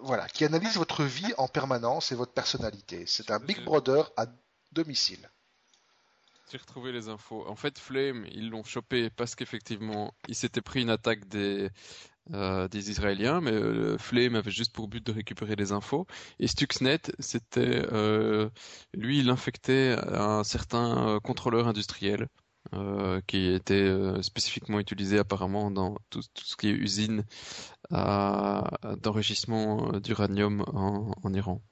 voilà, qui analyse votre vie en permanence et votre personnalité. C'est un Big Brother à domicile. J'ai retrouvé les infos. En fait, Flame, ils l'ont chopé parce qu'effectivement, il s'était pris une attaque des, euh, des Israéliens, mais euh, Flame avait juste pour but de récupérer les infos. Et Stuxnet, c'était euh, lui, il infectait un certain contrôleur industriel qui était spécifiquement utilisé apparemment dans tout, ce qui est usine d'enrichissement d'uranium en, en Iran.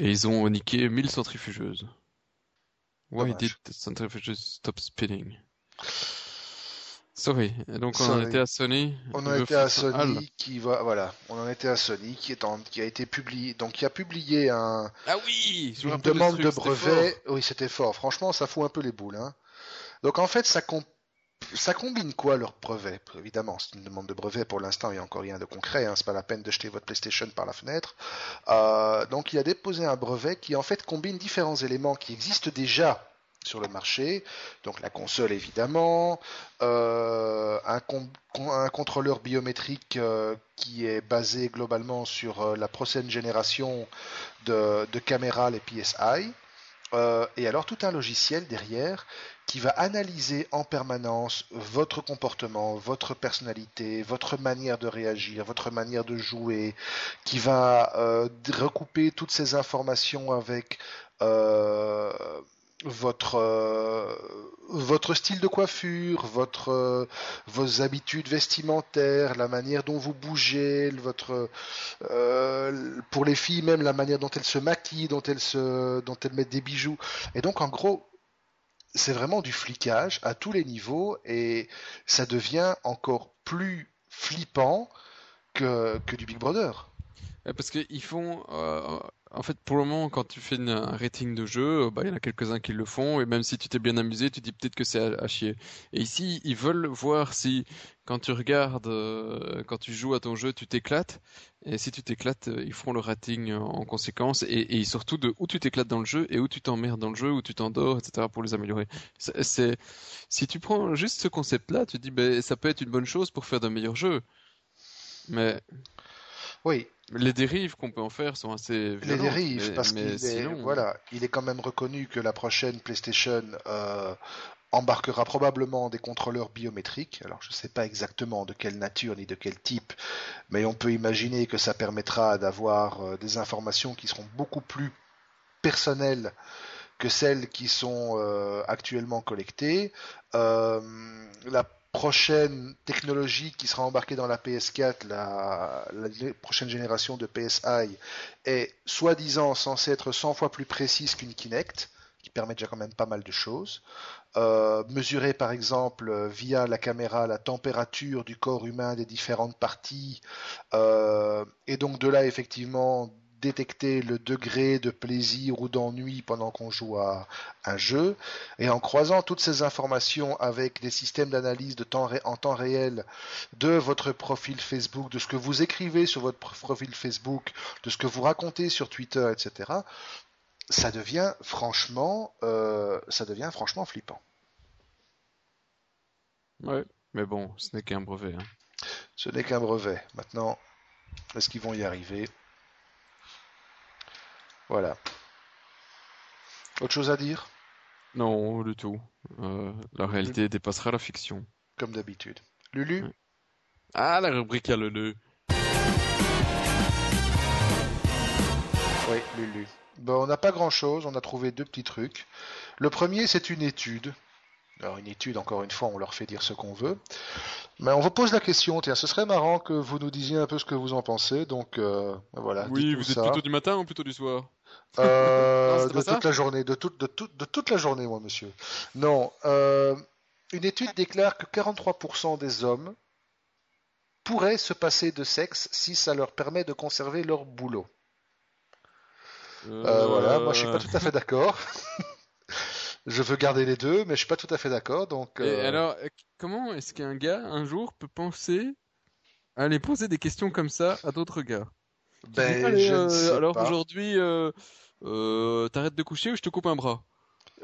Et ils ont niqué 1000 centrifugeuses. Why did the centrifuge stop spinning? Sorry. donc on en était à Sony. On en était à Sony qui va, voilà, on en était à Sony qui est en, qui a été publié, donc qui a publié un. Ah oui. Une demande de brevet. Oui, c'était fort. Franchement, ça fout un peu les boules. Hein. Donc en fait, ça, ça combine quoi leur brevet? Évidemment, c'est une demande de brevet pour l'instant, il n'y a encore rien de concret, hein, c'est pas la peine de jeter votre PlayStation par la fenêtre. Euh, donc il a déposé un brevet qui en fait combine différents éléments qui existent déjà sur le marché, donc la console évidemment, euh, un, contrôleur biométrique euh, qui est basé globalement sur la prochaine génération de, de caméras, les PSI, et alors tout un logiciel derrière qui va analyser en permanence votre comportement, votre personnalité, votre manière de réagir, votre manière de jouer, qui va euh, recouper toutes ces informations avec euh, votre euh, votre style de coiffure, votre vos habitudes vestimentaires, la manière dont vous bougez, votre pour les filles même la manière dont elles se maquillent, dont elles se dont elles mettent des bijoux. Et donc en gros c'est vraiment du flicage à tous les niveaux et ça devient encore plus flippant que, que du Big Brother. Parce qu'ils font, euh, en fait, pour le moment, quand tu fais un rating de jeu, bah, il y en a quelques-uns qui le font, et même si tu t'es bien amusé, tu dis peut-être que c'est à, chier. Et ici, ils veulent voir si, quand tu regardes, euh, quand tu joues à ton jeu, tu t'éclates, et si tu t'éclates, euh, ils feront le rating en conséquence, et, surtout de où tu t'éclates dans le jeu, et où tu t'emmerdes dans le jeu, où tu t'endors, etc., pour les améliorer. C'est, si tu prends juste ce concept-là, tu dis, ben, ça peut être une bonne chose pour faire de meilleurs jeux. Mais. Oui, les dérives qu'on peut en faire sont assez violentes. Les dérives, parce qu'il est, voilà, il est quand même reconnu que la prochaine PlayStation euh, embarquera probablement des contrôleurs biométriques. Alors je ne sais pas exactement de quelle nature ni de quel type, mais on peut imaginer que ça permettra d'avoir euh, des informations qui seront beaucoup plus personnelles que celles qui sont actuellement collectées. la prochaine technologie qui sera embarquée dans la PS4, la, prochaine génération de PSI, est soi-disant censée être 100 fois plus précise qu'une Kinect, qui permet déjà quand même pas mal de choses. Euh, mesurer par exemple via la caméra la température du corps humain des différentes parties, euh, et donc de là effectivement détecter le degré de plaisir ou d'ennui pendant qu'on joue à un jeu. Et en croisant toutes ces informations avec des systèmes d'analyse de temps en temps réel de votre profil Facebook, de ce que vous écrivez sur votre profil Facebook, de ce que vous racontez sur Twitter, etc., ça devient franchement, euh, ça devient franchement flippant. Ouais, mais bon, ce n'est qu'un brevet. Hein. Ce n'est qu'un brevet. Maintenant, est-ce qu'ils vont y arriver? Voilà. Autre chose à dire? Non, du tout. Euh, la réalité dépassera la fiction. Comme d'habitude. Lulu? Ah, la rubrique à Lulu. Oui, Lulu. Bon, on n'a pas grand-chose, on a trouvé deux petits trucs. Le premier, c'est une étude. Alors une étude, encore une fois, on leur fait dire ce qu'on veut. Mais on vous pose la question, tiens, ce serait marrant que vous nous disiez un peu ce que vous en pensez. Donc euh, voilà. Oui, vous êtes plutôt du matin ou plutôt du soir? Euh, De toute la journée, de, toute, de, de toute la journée, moi, monsieur. Non. Euh, une étude déclare que 43% des hommes pourraient se passer de sexe si ça leur permet de conserver leur boulot. voilà, moi je suis pas tout à fait d'accord. je veux garder les deux, mais je suis pas tout à fait d'accord. Donc. Euh, alors, comment est-ce qu'un gars un jour peut penser à aller poser des questions comme ça à d'autres gars? Ben, je euh, alors aujourd'hui, euh, euh, t'arrêtes de coucher ou je te coupe un bras?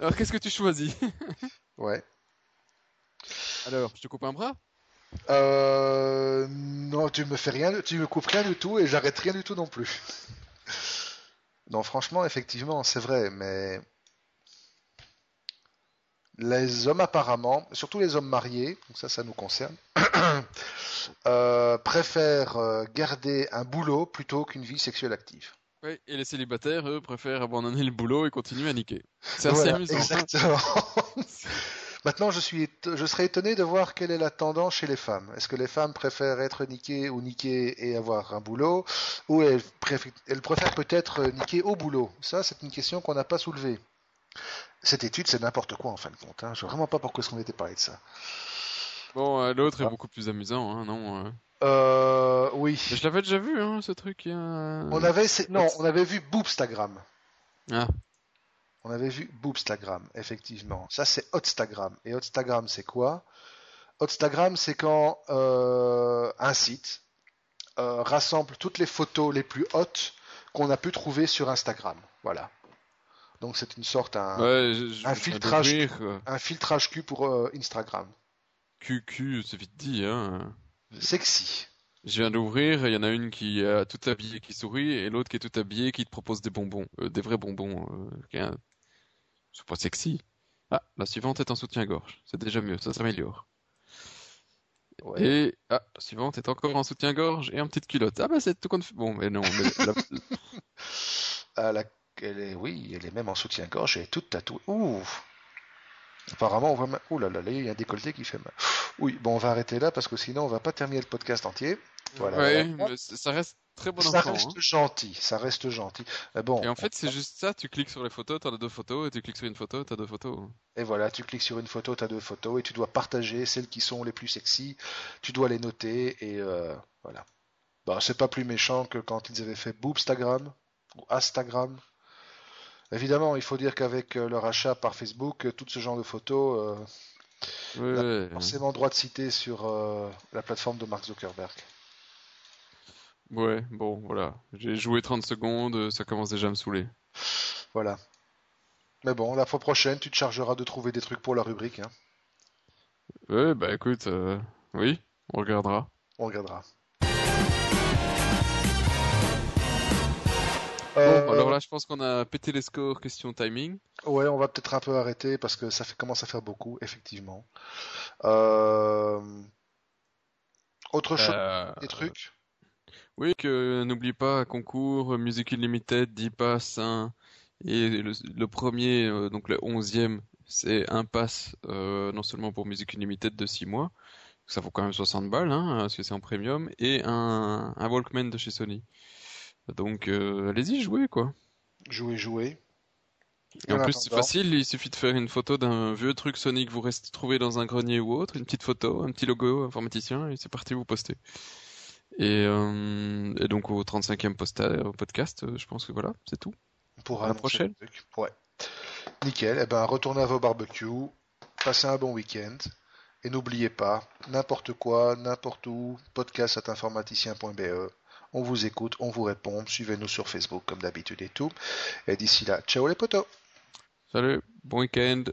Alors qu'est-ce que tu choisis? Ouais. Alors, je te coupe un bras? Euh, Non, tu me fais rien, tu me coupes rien du tout et j'arrête rien du tout non plus. non, franchement, effectivement, c'est vrai, mais les hommes apparemment, surtout les hommes mariés, donc ça, ça nous concerne, euh, préfèrent euh, garder un boulot plutôt qu'une vie sexuelle active. Oui, et les célibataires, eux, préfèrent abandonner le boulot et continuer à niquer. C'est assez amusant. Exactement. Maintenant, je, suis, je serais étonné de voir quelle est la tendance chez les femmes. Est-ce que les femmes préfèrent être niquées ou niquées et avoir un boulot Ou elles préfèrent peut-être niquer au boulot? Ça, c'est une question qu'on n'a pas soulevée. Cette étude, c'est n'importe quoi en fin de compte. Hein. Je vois vraiment pas pourquoi est-ce qu'on était parlé de ça. Bon, euh, l'autre est ah. beaucoup plus amusant, hein, non euh... euh oui. je l'avais déjà vu, hein, ce truc. On avait, non, on avait vu Boobstagram. Ah. On avait vu Boobstagram, effectivement. Ça, c'est Hotstagram. Et Hotstagram, c'est quoi? Hotstagram, c'est quand euh, un site rassemble toutes les photos les plus hautes qu'on a pu trouver sur Instagram. Voilà. Donc c'est une sorte un, un filtrage, un filtrage Q pour euh, Instagram. QQ, c'est vite dit, hein. Sexy. Je viens d'ouvrir, il y en a une qui est tout habillée qui sourit et l'autre qui est tout habillée qui te propose des bonbons, euh, des vrais bonbons. Euh, c'est pas sexy. Ah, la suivante est en soutien-gorge. C'est déjà mieux, ça s'améliore. Et ah, la suivante est encore en soutien-gorge et en petite culotte. Ah bah c'est tout compte. Bon, mais non. Mais la... ah, la elle est, oui, elle est même en soutien-gorge, elle est toute tatouée. Ouh Apparemment, on voit. Ouh là là, il y a un décolleté qui fait mal. Oui, bon, on va arrêter là parce que sinon, on va pas terminer le podcast entier. Voilà. mais ça reste très bon Ça reste hein. gentil, ça reste gentil. bon. Et en fait, c'est juste ça. Tu cliques sur les photos, tu as deux photos, et tu cliques sur une photo, tu as deux photos. Et voilà, tu cliques sur une photo, tu as deux photos, et tu dois partager celles qui sont les plus sexy. Tu dois les noter, et euh, voilà. Bah, c'est pas plus méchant que quand ils avaient fait Boobstagram ou Instagram. Évidemment, il faut dire qu'avec euh, leur achat par Facebook, euh, tout ce genre de photos, euh, forcément droit de citer sur la plateforme de Mark Zuckerberg. Ouais, bon, voilà. J'ai joué 30 secondes, ça commence déjà à me saouler. Voilà. Mais bon, la fois prochaine, tu te chargeras de trouver des trucs pour la rubrique. Hein. Ouais, bah écoute, oui, on regardera. On regardera. Euh, alors là, je pense qu'on a pété les scores question timing. Ouais, on va peut-être un peu arrêter parce que ça fait, commence à faire beaucoup, effectivement. Euh, autre chose, euh, des trucs? Oui, que n'oublie pas, concours, Music Unlimited, 10 passes, Et le, le premier, euh, donc le onzième, c'est un pass euh, non seulement pour Music Unlimited de 6 mois, ça vaut quand même 60 balles, hein, parce que c'est en premium, et un, un Walkman de chez Sony. Donc euh, allez-y, jouez quoi. Jouez, jouez. Et en En plus, c'est facile, il suffit de faire une photo d'un vieux truc Sony que vous restez trouvé dans un grenier ou autre, une petite photo, un petit logo informaticien, et c'est parti, vous postez. Et, euh, et donc au 35e posta- au podcast, euh, je pense que voilà, c'est tout. Pour À la prochaine. Ouais. Nickel. Eh ben, retournez à vos barbecues, passez un bon week-end. Et n'oubliez pas, n'importe quoi, n'importe où, podcast at informaticien.be. On vous écoute, on vous répond. Suivez-nous sur Facebook comme d'habitude et tout. Et d'ici là, ciao les potos! Salut, bon week-end.